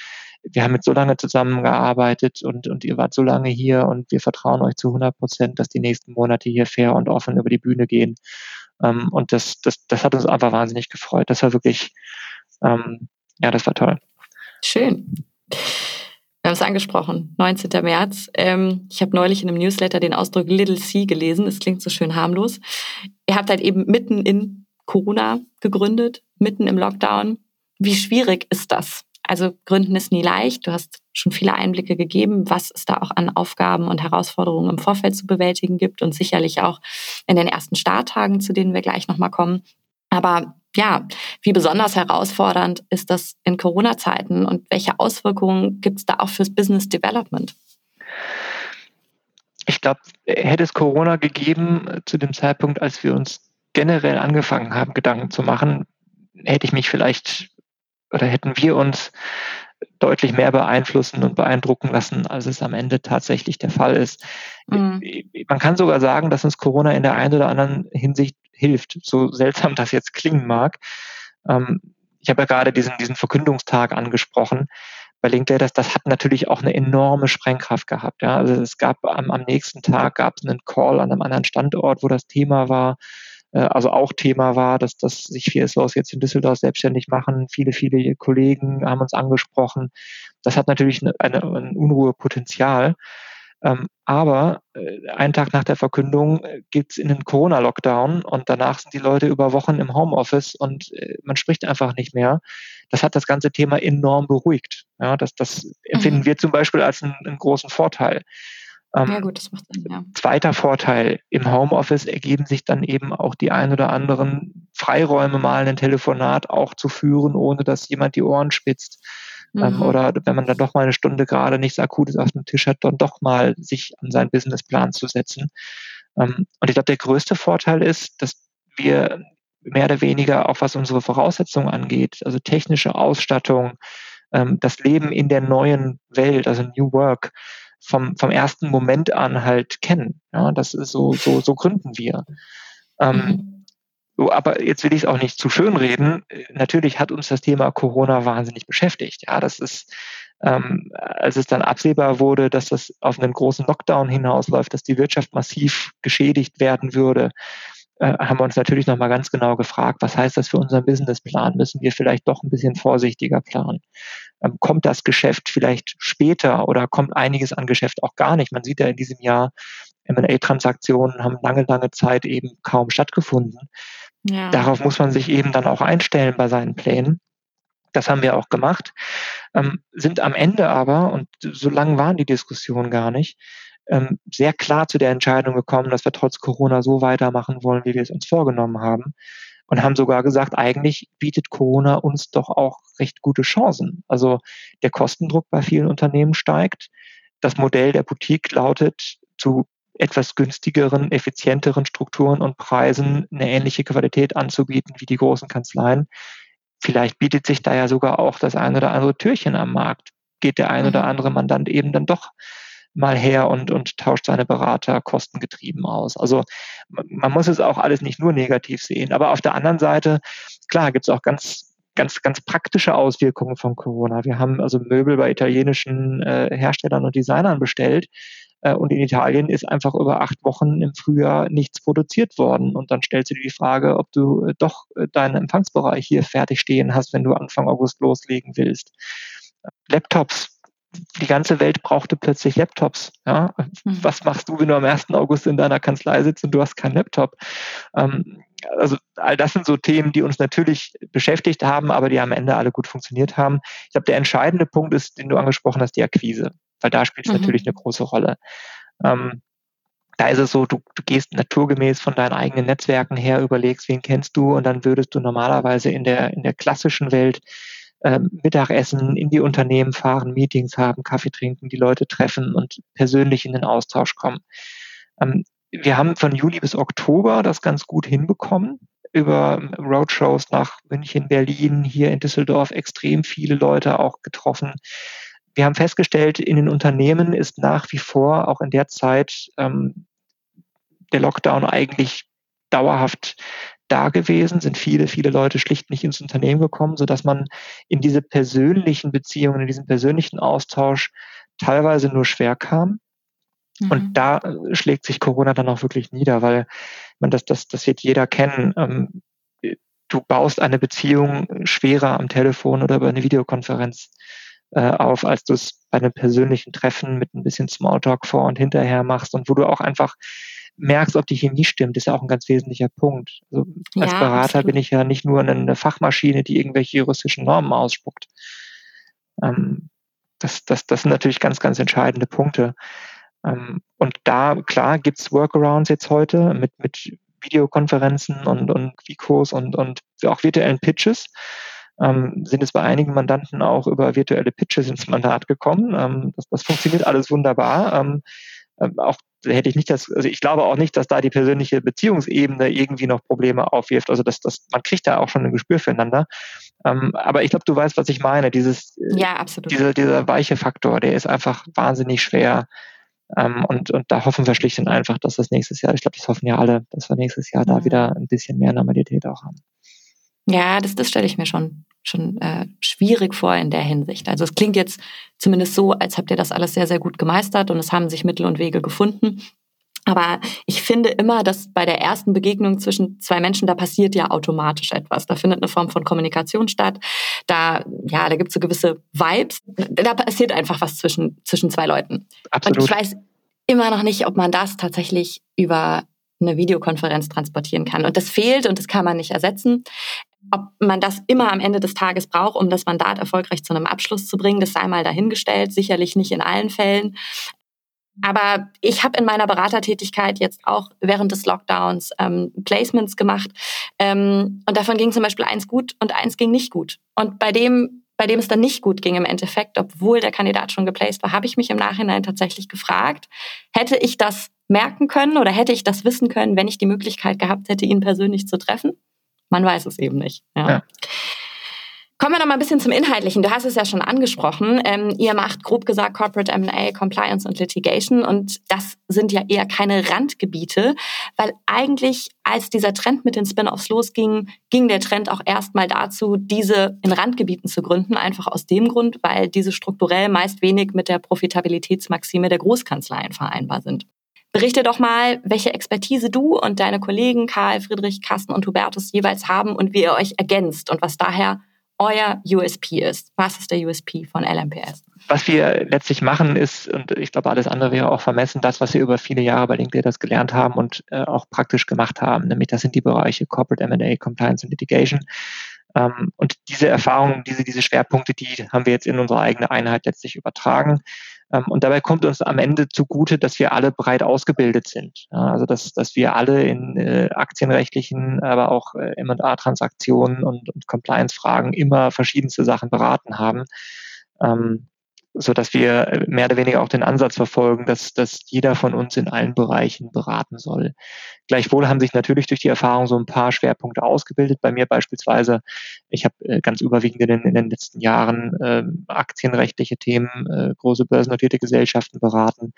wir haben jetzt so lange zusammengearbeitet und, und ihr wart so lange hier und wir vertrauen euch zu 100 Prozent, dass die nächsten Monate hier fair und offen über die Bühne gehen. Ähm, und das, das, das hat uns einfach wahnsinnig gefreut. Das war wirklich, ähm, ja, das war toll. Schön. Wir haben es angesprochen, 19. März. Ähm, ich habe neulich in einem Newsletter den Ausdruck Little C gelesen. Das klingt so schön harmlos. Ihr habt halt eben mitten in Corona gegründet, mitten im Lockdown. Wie schwierig ist das? Also Gründen ist nie leicht. Du hast schon viele Einblicke gegeben, was es da auch an Aufgaben und Herausforderungen im Vorfeld zu bewältigen gibt und sicherlich auch in den ersten Starttagen, zu denen wir gleich nochmal kommen. Aber ja, wie besonders herausfordernd ist das in Corona-Zeiten und welche Auswirkungen gibt es da auch fürs Business Development? Ich glaube, hätte es Corona gegeben äh, zu dem Zeitpunkt, als wir uns generell angefangen haben, Gedanken zu machen, hätte ich mich vielleicht oder hätten wir uns deutlich mehr beeinflussen und beeindrucken lassen, als es am Ende tatsächlich der Fall ist. Mhm. Man kann sogar sagen, dass uns Corona in der einen oder anderen Hinsicht hilft, so seltsam das jetzt klingen mag. Ähm, ich habe ja gerade diesen, diesen Verkündungstag angesprochen. Bei LinkedIn, das, hat natürlich auch eine enorme Sprengkraft gehabt. Ja. Also es gab am, am nächsten Tag gab es einen Call an einem anderen Standort, wo das Thema war, äh, also auch Thema war, dass, dass sich VSOs jetzt in Düsseldorf selbstständig machen. Viele, viele Kollegen haben uns angesprochen. Das hat natürlich eine, eine, ein Unruhepotenzial. Ähm, aber äh, einen Tag nach der Verkündung äh, geht es in den Corona-Lockdown und danach sind die Leute über Wochen im Homeoffice und äh, man spricht einfach nicht mehr. Das hat das ganze Thema enorm beruhigt. Ja, das, das empfinden mhm. wir zum Beispiel als einen, einen großen Vorteil. Ähm, ja gut, das macht Sinn, ja. Zweiter Vorteil, im Homeoffice ergeben sich dann eben auch die ein oder anderen Freiräume, mal ein Telefonat auch zu führen, ohne dass jemand die Ohren spitzt. Ähm, mhm. oder wenn man dann doch mal eine Stunde gerade nichts Akutes auf dem Tisch hat, dann doch mal sich an seinen Businessplan zu setzen. Ähm, und ich glaube, der größte Vorteil ist, dass wir mehr oder weniger auch was unsere Voraussetzungen angeht, also technische Ausstattung, ähm, das Leben in der neuen Welt, also New Work, vom, vom ersten Moment an halt kennen. Ja, das ist so, so, so gründen wir. Mhm. So, aber jetzt will ich es auch nicht zu schön reden. Natürlich hat uns das Thema Corona wahnsinnig beschäftigt. Ja, das ist, ähm, als es dann absehbar wurde, dass das auf einen großen Lockdown hinausläuft, dass die Wirtschaft massiv geschädigt werden würde, äh, haben wir uns natürlich nochmal ganz genau gefragt, was heißt das für unseren Businessplan? Müssen wir vielleicht doch ein bisschen vorsichtiger planen? Ähm, kommt das Geschäft vielleicht später oder kommt einiges an Geschäft auch gar nicht? Man sieht ja in diesem Jahr, M&A-Transaktionen haben lange, lange Zeit eben kaum stattgefunden. Ja. Darauf muss man sich eben dann auch einstellen bei seinen Plänen. Das haben wir auch gemacht, ähm, sind am Ende aber, und so lange waren die Diskussionen gar nicht, ähm, sehr klar zu der Entscheidung gekommen, dass wir trotz Corona so weitermachen wollen, wie wir es uns vorgenommen haben. Und haben sogar gesagt, eigentlich bietet Corona uns doch auch recht gute Chancen. Also der Kostendruck bei vielen Unternehmen steigt. Das Modell der Boutique lautet, zu etwas günstigeren, effizienteren Strukturen und Preisen eine ähnliche Qualität anzubieten wie die großen Kanzleien. Vielleicht bietet sich da ja sogar auch das ein oder andere Türchen am Markt. Geht der ein oder mhm. andere Mandant eben dann doch mal her und, und tauscht seine Berater kostengetrieben aus. Also man muss es auch alles nicht nur negativ sehen. Aber auf der anderen Seite, klar, gibt es auch ganz, ganz, ganz praktische Auswirkungen von Corona. Wir haben also Möbel bei italienischen äh, Herstellern und Designern bestellt. Äh, und in Italien ist einfach über acht Wochen im Frühjahr nichts produziert worden. Und dann stellst du dir die Frage, ob du äh, doch äh, deinen Empfangsbereich hier fertig stehen hast, wenn du Anfang August loslegen willst. Laptops die ganze Welt brauchte plötzlich Laptops. Ja? Mhm. Was machst du, wenn du am 1. August in deiner Kanzlei sitzt und du hast keinen Laptop? Ähm, also all das sind so Themen, die uns natürlich beschäftigt haben, aber die am Ende alle gut funktioniert haben. Ich glaube, der entscheidende Punkt ist, den du angesprochen hast, die Akquise, weil da spielt es mhm. natürlich eine große Rolle. Ähm, da ist es so, du, du gehst naturgemäß von deinen eigenen Netzwerken her, überlegst, wen kennst du und dann würdest du normalerweise in der, in der klassischen Welt äh, Mittagessen, in die Unternehmen fahren, Meetings haben, Kaffee trinken, die Leute treffen und persönlich in den Austausch kommen. Ähm, wir haben von Juli bis Oktober das ganz gut hinbekommen über Roadshows nach München, Berlin, hier in Düsseldorf extrem viele Leute auch getroffen. Wir haben festgestellt, in den Unternehmen ist nach wie vor auch in der Zeit ähm, der Lockdown eigentlich dauerhaft da gewesen, sind viele, viele Leute schlicht nicht ins Unternehmen gekommen, sodass man in diese persönlichen Beziehungen, in diesen persönlichen Austausch teilweise nur schwer kam. Mhm. Und da äh, schlägt sich Corona dann auch wirklich nieder, weil man das, das, das wird jeder kennen. Ähm, du baust eine Beziehung schwerer am Telefon oder über eine Videokonferenz äh, auf, als du es bei einem persönlichen Treffen mit ein bisschen Smalltalk vor und hinterher machst und wo du auch einfach merkst, ob die Chemie stimmt, ist ja auch ein ganz wesentlicher Punkt. Also als ja, Berater absolut. bin ich ja nicht nur eine Fachmaschine, die irgendwelche juristischen Normen ausspuckt. Ähm, das, das, das sind natürlich ganz, ganz entscheidende Punkte. Ähm, und da, klar, gibt's Workarounds jetzt heute mit, mit Videokonferenzen und, und Vicos und, und auch virtuellen Pitches. Ähm, sind es bei einigen Mandanten auch über virtuelle Pitches ins Mandat gekommen. Ähm, das, das funktioniert alles wunderbar. Ähm, ähm, auch hätte ich nicht das, also ich glaube auch nicht, dass da die persönliche Beziehungsebene irgendwie noch Probleme aufwirft. Also das, das, man kriegt da auch schon ein Gespür füreinander. Ähm, aber ich glaube, du weißt, was ich meine. Dieses, äh, ja, absolut. Dieser, dieser weiche Faktor, der ist einfach wahnsinnig schwer. Ähm, und, und da hoffen wir schlicht und einfach, dass das nächstes Jahr, ich glaube, das hoffen ja alle, dass wir nächstes Jahr mhm. da wieder ein bisschen mehr Normalität auch haben. Ja, das, das stelle ich mir schon, schon äh, schwierig vor in der Hinsicht. Also es klingt jetzt zumindest so, als habt ihr das alles sehr, sehr gut gemeistert und es haben sich Mittel und Wege gefunden. Aber ich finde immer, dass bei der ersten Begegnung zwischen zwei Menschen, da passiert ja automatisch etwas. Da findet eine Form von Kommunikation statt. Da, ja, da gibt es so gewisse Vibes. Da passiert einfach was zwischen, zwischen zwei Leuten. Absolut. Und ich weiß immer noch nicht, ob man das tatsächlich über eine Videokonferenz transportieren kann. Und das fehlt und das kann man nicht ersetzen. Ob man das immer am Ende des Tages braucht, um das Mandat erfolgreich zu einem Abschluss zu bringen, das sei mal dahingestellt. Sicherlich nicht in allen Fällen. aber ich habe in meiner Beratertätigkeit jetzt auch während des Lockdowns ähm, Placements gemacht. Ähm, und davon ging zum Beispiel eins gut und eins ging nicht gut. Und bei dem, bei dem es dann nicht gut ging im Endeffekt, obwohl der Kandidat schon geplaced war, habe ich mich im Nachhinein tatsächlich gefragt, hätte ich das merken können oder hätte ich das wissen können, wenn ich die Möglichkeit gehabt hätte, ihn persönlich zu treffen? Man weiß es eben nicht. Ja. ja. Kommen wir noch mal ein bisschen zum Inhaltlichen. Du hast es ja schon angesprochen. Ähm, ihr macht grob gesagt Corporate M&A, Compliance und Litigation und das sind ja eher keine Randgebiete, weil eigentlich als dieser Trend mit den Spin-offs losging, ging der Trend auch erstmal dazu, diese in Randgebieten zu gründen, einfach aus dem Grund, weil diese strukturell meist wenig mit der Profitabilitätsmaxime der Großkanzleien vereinbar sind. Berichte doch mal, welche Expertise du und deine Kollegen Karl, Friedrich, Carsten und Hubertus jeweils haben und wie ihr euch ergänzt und was daher euer USP ist. Was ist der USP von LMPS? Was wir letztlich machen ist, und ich glaube, alles andere wäre auch vermessen, das, was wir über viele Jahre bei LinkedIn gelernt haben und äh, auch praktisch gemacht haben. Nämlich das sind die Bereiche Corporate M&A, Compliance und Litigation. Ähm, und diese Erfahrungen, diese, diese Schwerpunkte, die haben wir jetzt in unsere eigene Einheit letztlich übertragen. Ähm, und dabei kommt uns am Ende zugute, dass wir alle breit ausgebildet sind. also dass, dass wir alle in äh, aktienrechtlichen, aber auch äh, M&A-Transaktionen und, und Compliance-Fragen immer verschiedenste Sachen beraten haben. Ähm, so dass wir mehr oder weniger auch den Ansatz verfolgen, dass, dass jeder von uns in allen Bereichen beraten soll. Gleichwohl haben sich natürlich durch die Erfahrung so ein paar Schwerpunkte ausgebildet. Bei mir beispielsweise, ich habe äh, ganz überwiegend in den, in den letzten Jahren äh, aktienrechtliche Themen, äh, große börsennotierte Gesellschaften beraten,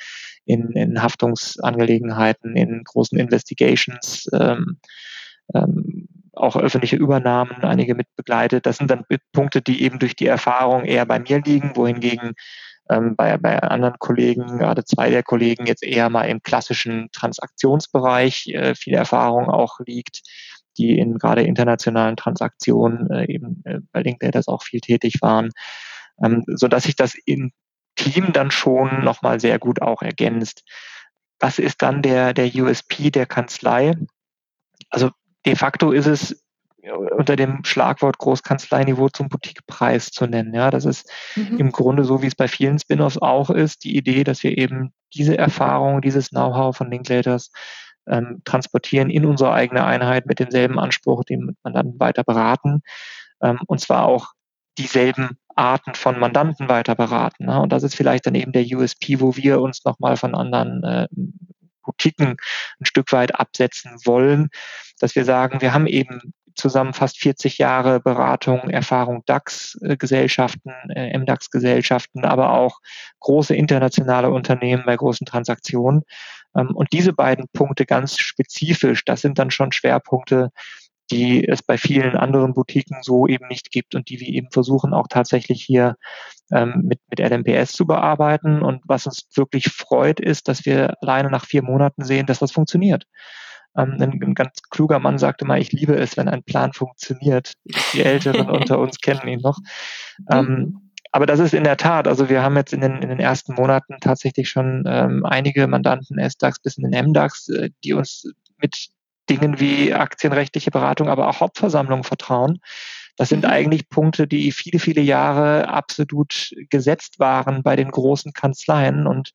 in, in Haftungsangelegenheiten, in großen Investigations. Ähm, ähm, auch öffentliche Übernahmen, einige mit begleitet. Das sind dann Punkte, die eben durch die Erfahrung eher bei mir liegen, wohingegen ähm, bei, bei anderen Kollegen, gerade zwei der Kollegen, jetzt eher mal im klassischen Transaktionsbereich äh, viel Erfahrung auch liegt, die in gerade internationalen Transaktionen äh, eben äh, bei Linklaters auch viel tätig waren, ähm, so dass sich das im Team dann schon nochmal sehr gut auch ergänzt. Was ist dann der, der USP der Kanzlei? Also de facto ist es unter dem Schlagwort Großkanzleiniveau zum Boutiquepreis zu nennen. Ja, das ist mhm. im Grunde so, wie es bei vielen Spin-offs auch ist, die Idee, dass wir eben diese Erfahrung, dieses Know-how von Linklaters ähm, transportieren in unsere eigene Einheit mit demselben Anspruch, den man dann weiter beraten ähm, und zwar auch dieselben Arten von Mandanten weiter beraten. Ne? Und das ist vielleicht dann eben der USP, wo wir uns nochmal von anderen äh, Boutiquen ein Stück weit absetzen wollen, dass wir sagen, wir haben eben zusammen fast 40 Jahre Beratung, Erfahrung DAX-Gesellschaften, äh, MDAX-Gesellschaften, aber auch große internationale Unternehmen bei großen Transaktionen. Ähm, und diese beiden Punkte ganz spezifisch, das sind dann schon Schwerpunkte, die es bei vielen anderen Boutiquen so eben nicht gibt und die wir eben versuchen auch tatsächlich hier ähm, mit, mit LMPS zu bearbeiten. Und was uns wirklich freut, ist, dass wir alleine nach vier Monaten sehen, dass das funktioniert. Ähm, ein, ein, ganz kluger Mann sagte mal, ich liebe es, wenn ein Plan funktioniert. Die Älteren [laughs] unter uns kennen ihn noch. Ähm, mhm. aber das ist in der Tat, also wir haben jetzt in den, in den ersten Monaten tatsächlich schon ähm, einige Mandanten S-DAX bis in den MDAX, äh, die uns mit Dingen wie aktienrechtliche Beratung, aber auch Hauptversammlungen vertrauen. Das sind mhm. eigentlich Punkte, die viele, viele Jahre absolut gesetzt waren bei den großen Kanzleien. Und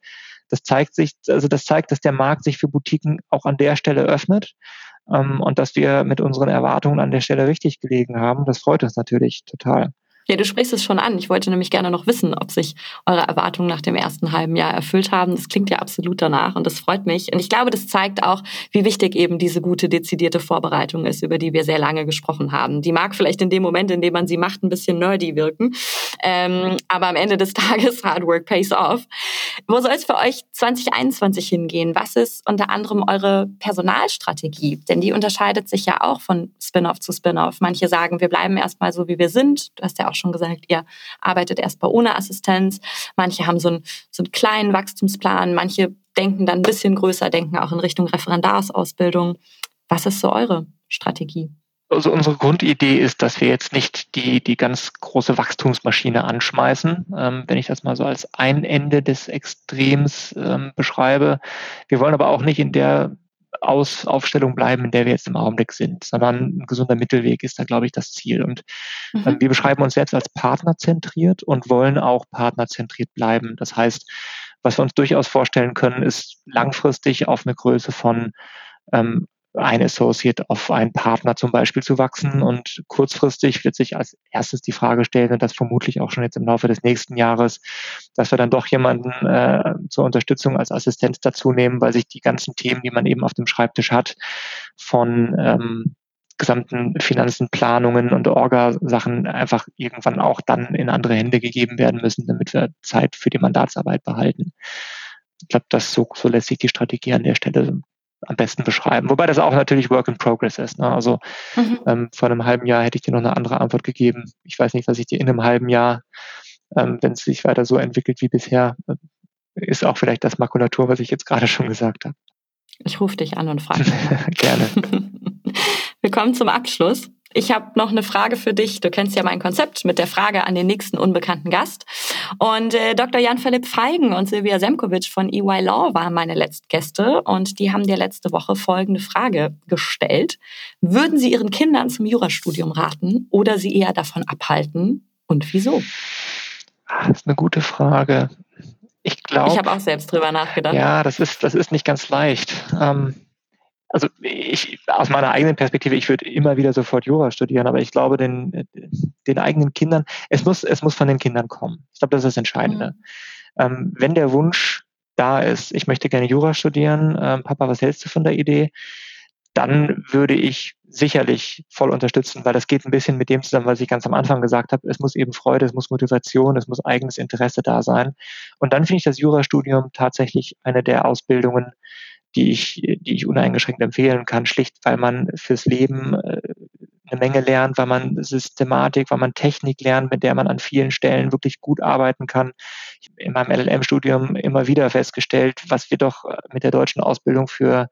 das zeigt sich, also das zeigt, dass der Markt sich für Boutiquen auch an der Stelle öffnet ähm, und dass wir mit unseren Erwartungen an der Stelle richtig gelegen haben. Das freut uns natürlich total. Ja, du sprichst es schon an. Ich wollte nämlich gerne noch wissen, ob sich eure Erwartungen nach dem ersten halben Jahr erfüllt haben. Das klingt ja absolut danach und das freut mich. Und ich glaube, das zeigt auch, wie wichtig eben diese gute, dezidierte Vorbereitung ist, über die wir sehr lange gesprochen haben. Die mag vielleicht in dem Moment, in dem man sie macht, ein bisschen nerdy wirken. Ähm, aber am Ende des [laughs] Tages, Hard Work pays off. Wo soll es für euch 2021 hingehen? Was ist unter anderem eure Personalstrategie? Denn die unterscheidet sich ja auch von Spin-off zu Spin-off. Manche sagen, wir bleiben erstmal so, wie wir sind. Du hast ja auch schon gesagt, ihr arbeitet erstmal ohne Assistenz. Manche haben so einen, so einen kleinen Wachstumsplan, manche denken dann ein bisschen größer, denken auch in Richtung Referendarsausbildung. Was ist so eure Strategie? Also unsere Grundidee ist, dass wir jetzt nicht die, die ganz große Wachstumsmaschine anschmeißen, ähm, wenn ich das mal so als ein Ende des Extrems ähm, beschreibe. Wir wollen aber auch nicht in der aus Aufstellung bleiben, in der wir jetzt im Augenblick sind, sondern ein gesunder Mittelweg ist da, glaube ich, das Ziel. Und mhm. ähm, wir beschreiben uns selbst als partnerzentriert und wollen auch partnerzentriert bleiben. Das heißt, Was wir uns durchaus vorstellen können, ist langfristig auf eine Größe von ähm, ein Associate auf einen Partner zum Beispiel zu wachsen. Und kurzfristig wird sich als erstes die Frage stellen, und das vermutlich auch schon jetzt im Laufe des nächsten Jahres, dass wir dann doch jemanden äh, zur Unterstützung als Assistent dazu nehmen, weil sich die ganzen Themen, die man eben auf dem Schreibtisch hat, von ähm, gesamten Finanzen, Planungen und Orga-Sachen einfach irgendwann auch dann in andere Hände gegeben werden müssen, damit wir Zeit für die Mandatsarbeit behalten. Ich glaube, das so, so lässt sich die Strategie an der Stelle am besten beschreiben. Wobei das auch natürlich Work in Progress ist. Ne? Also mhm. ähm, vor einem halben Jahr hätte ich dir noch eine andere Antwort gegeben. Ich weiß nicht, was ich dir in einem halben Jahr, ähm, wenn es sich weiter so entwickelt wie bisher, äh, ist auch vielleicht das Makulatur, was ich jetzt gerade schon gesagt habe. Ich rufe dich an und frage. [laughs] Gerne. [laughs] Wir kommen zum Abschluss. Ich habe noch eine Frage für dich. Du kennst ja mein Konzept mit der Frage an den nächsten unbekannten Gast. Und äh, Dr. Jan-Philipp Feigen und Silvia Semkovic von EY Law waren meine letzten Gäste und die haben dir letzte Woche folgende Frage gestellt. Würden Sie Ihren Kindern zum Jurastudium raten oder sie eher davon abhalten und wieso? Ah, das ist eine gute Frage. Ich glaube. Ich habe auch selbst drüber nachgedacht. Ja, das ist, das ist nicht ganz leicht. Ähm, also ich, aus meiner eigenen Perspektive, ich würde immer wieder sofort Jura studieren, aber ich glaube, den, den eigenen Kindern, es muss, es muss von den Kindern kommen. Ich glaube, das ist das Entscheidende. Mhm. Ähm, wenn der Wunsch da ist, ich möchte gerne Jura studieren, ähm, Papa, was hältst du von der Idee? Dann würde ich sicherlich voll unterstützen, weil das geht ein bisschen mit dem zusammen, was ich ganz am Anfang gesagt habe. Es muss eben Freude, es muss Motivation, es muss eigenes Interesse da sein. Und dann finde ich das Jurastudium tatsächlich eine der Ausbildungen, die ich, die ich uneingeschränkt empfehlen kann, schlicht weil man fürs Leben äh, eine Menge lernt, weil man Systematik, weil man Technik lernt, mit der man an vielen Stellen wirklich gut arbeiten kann. Ich habe in meinem LLM-Studium immer wieder festgestellt, was wir doch äh, mit der deutschen Ausbildung für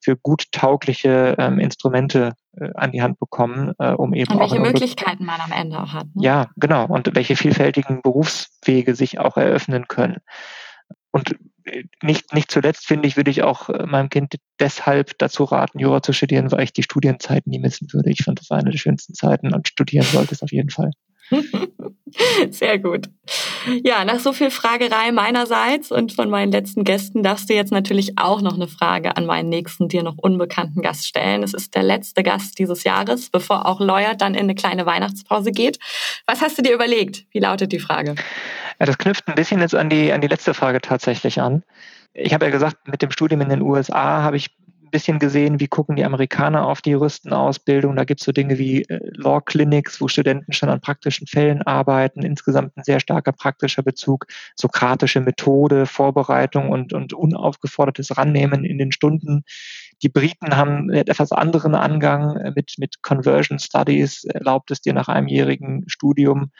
für gut taugliche ähm, Instrumente äh, an die Hand bekommen, äh, um eben und welche Möglichkeiten man am Ende auch hat. Ne? Ja, genau. Und welche vielfältigen Berufswege sich auch eröffnen können. Und nicht, nicht zuletzt finde ich, würde ich auch äh, meinem Kind deshalb dazu raten, Jura zu studieren, weil ich die Studienzeit nie missen würde. Ich fand, das war eine der schönsten Zeiten und studieren sollte es auf jeden Fall. [laughs] Sehr gut. Ja, nach so viel Fragerei meinerseits und von meinen letzten Gästen darfst du jetzt natürlich auch noch eine Frage an meinen nächsten, dir noch unbekannten Gast stellen. Es ist der letzte Gast dieses Jahres, bevor auch Lawyer dann in eine kleine Weihnachtspause geht. Was hast du dir überlegt? Wie lautet die Frage? Ja, das knüpft ein bisschen jetzt an die, an die letzte Frage tatsächlich an. Ich habe ja gesagt, mit dem Studium in den USA habe ich ein bisschen gesehen, wie gucken die Amerikaner auf die Juristenausbildung. Da gibt es so Dinge wie äh, Law Clinics, wo Studenten schon an praktischen Fällen arbeiten. Insgesamt ein sehr starker praktischer Bezug, sokratische Methode, Vorbereitung und, und unaufgefordertes Rannehmen in den Stunden. Die Briten haben etwas anderen Angang äh, mit, mit Conversion Studies, erlaubt es dir nach einem jährigen Studium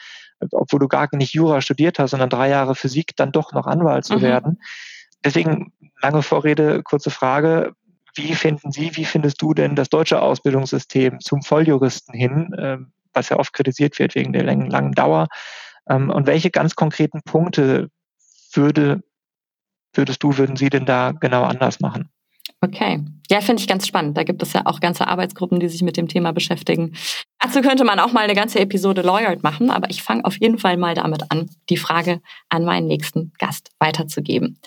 obwohl du gar nicht Jura studiert hast, sondern drei Jahre Physik, dann doch noch Anwalt zu mhm. werden. Deswegen lange Vorrede, kurze Frage. Wie finden Sie, wie findest du denn das deutsche Ausbildungssystem zum Volljuristen hin, ähm, was ja oft kritisiert wird wegen der langen, langen Dauer? Ähm, und welche ganz konkreten Punkte würde, würdest du, würden Sie denn da genau anders machen? Okay. Ja, finde ich ganz spannend. Da gibt es ja auch ganze Arbeitsgruppen, die sich mit dem Thema beschäftigen. Dazu könnte man auch mal eine ganze Episode Lawyered machen, aber ich fange auf jeden Fall mal damit an, die Frage an meinen nächsten Gast weiterzugeben.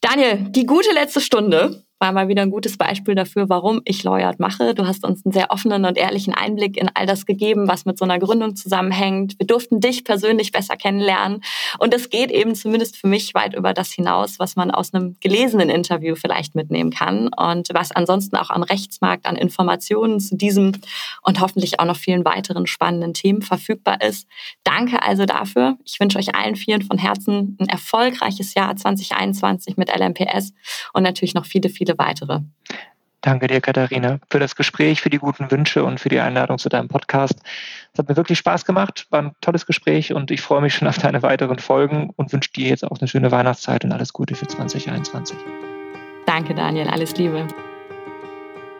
Daniel, die gute letzte Stunde war mal wieder ein gutes Beispiel dafür, warum ich Lawyered mache. Du hast uns einen sehr offenen und ehrlichen Einblick in all das gegeben, was mit so einer Gründung zusammenhängt. Wir durften dich persönlich besser kennenlernen. Und es geht eben zumindest für mich weit über das hinaus, was man aus einem gelesenen Interview vielleicht mitnehmen kann und was ansonsten auch am Rechtsmarkt an Informationen zu diesem und hoffentlich auch noch vielen weiteren spannenden Themen verfügbar ist. Danke also dafür. Ich wünsche euch allen vielen von Herzen ein erfolgreiches Jahr 2021 mit LMPS und natürlich noch viele, viele weitere. Danke dir, Katharina, für das Gespräch, für die guten Wünsche und für die Einladung zu deinem Podcast. Es hat mir wirklich Spaß gemacht, war ein tolles Gespräch und ich freue mich schon auf deine weiteren Folgen und wünsche dir jetzt auch eine schöne Weihnachtszeit und alles Gute für 2021. Danke, Daniel, alles Liebe.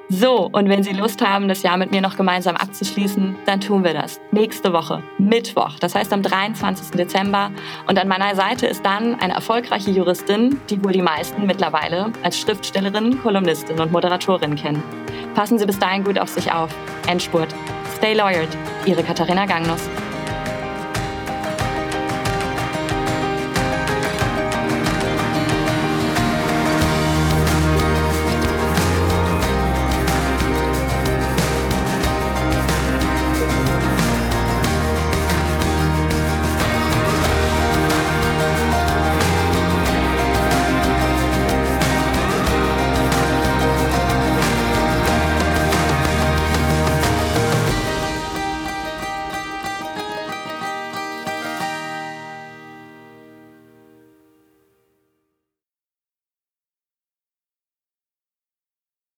So, und wenn Sie Lust haben, das Jahr mit mir noch gemeinsam abzuschließen, dann tun wir das. Nächste Woche, Mittwoch, das heißt am 23. Dezember. Und an meiner Seite ist dann eine erfolgreiche Juristin, die wohl die meisten mittlerweile als Schriftstellerin, Kolumnistin und Moderatorin kennen. Passen Sie bis dahin gut auf sich auf. Endspurt. Stay lawyered. Ihre Katharina Gangnus.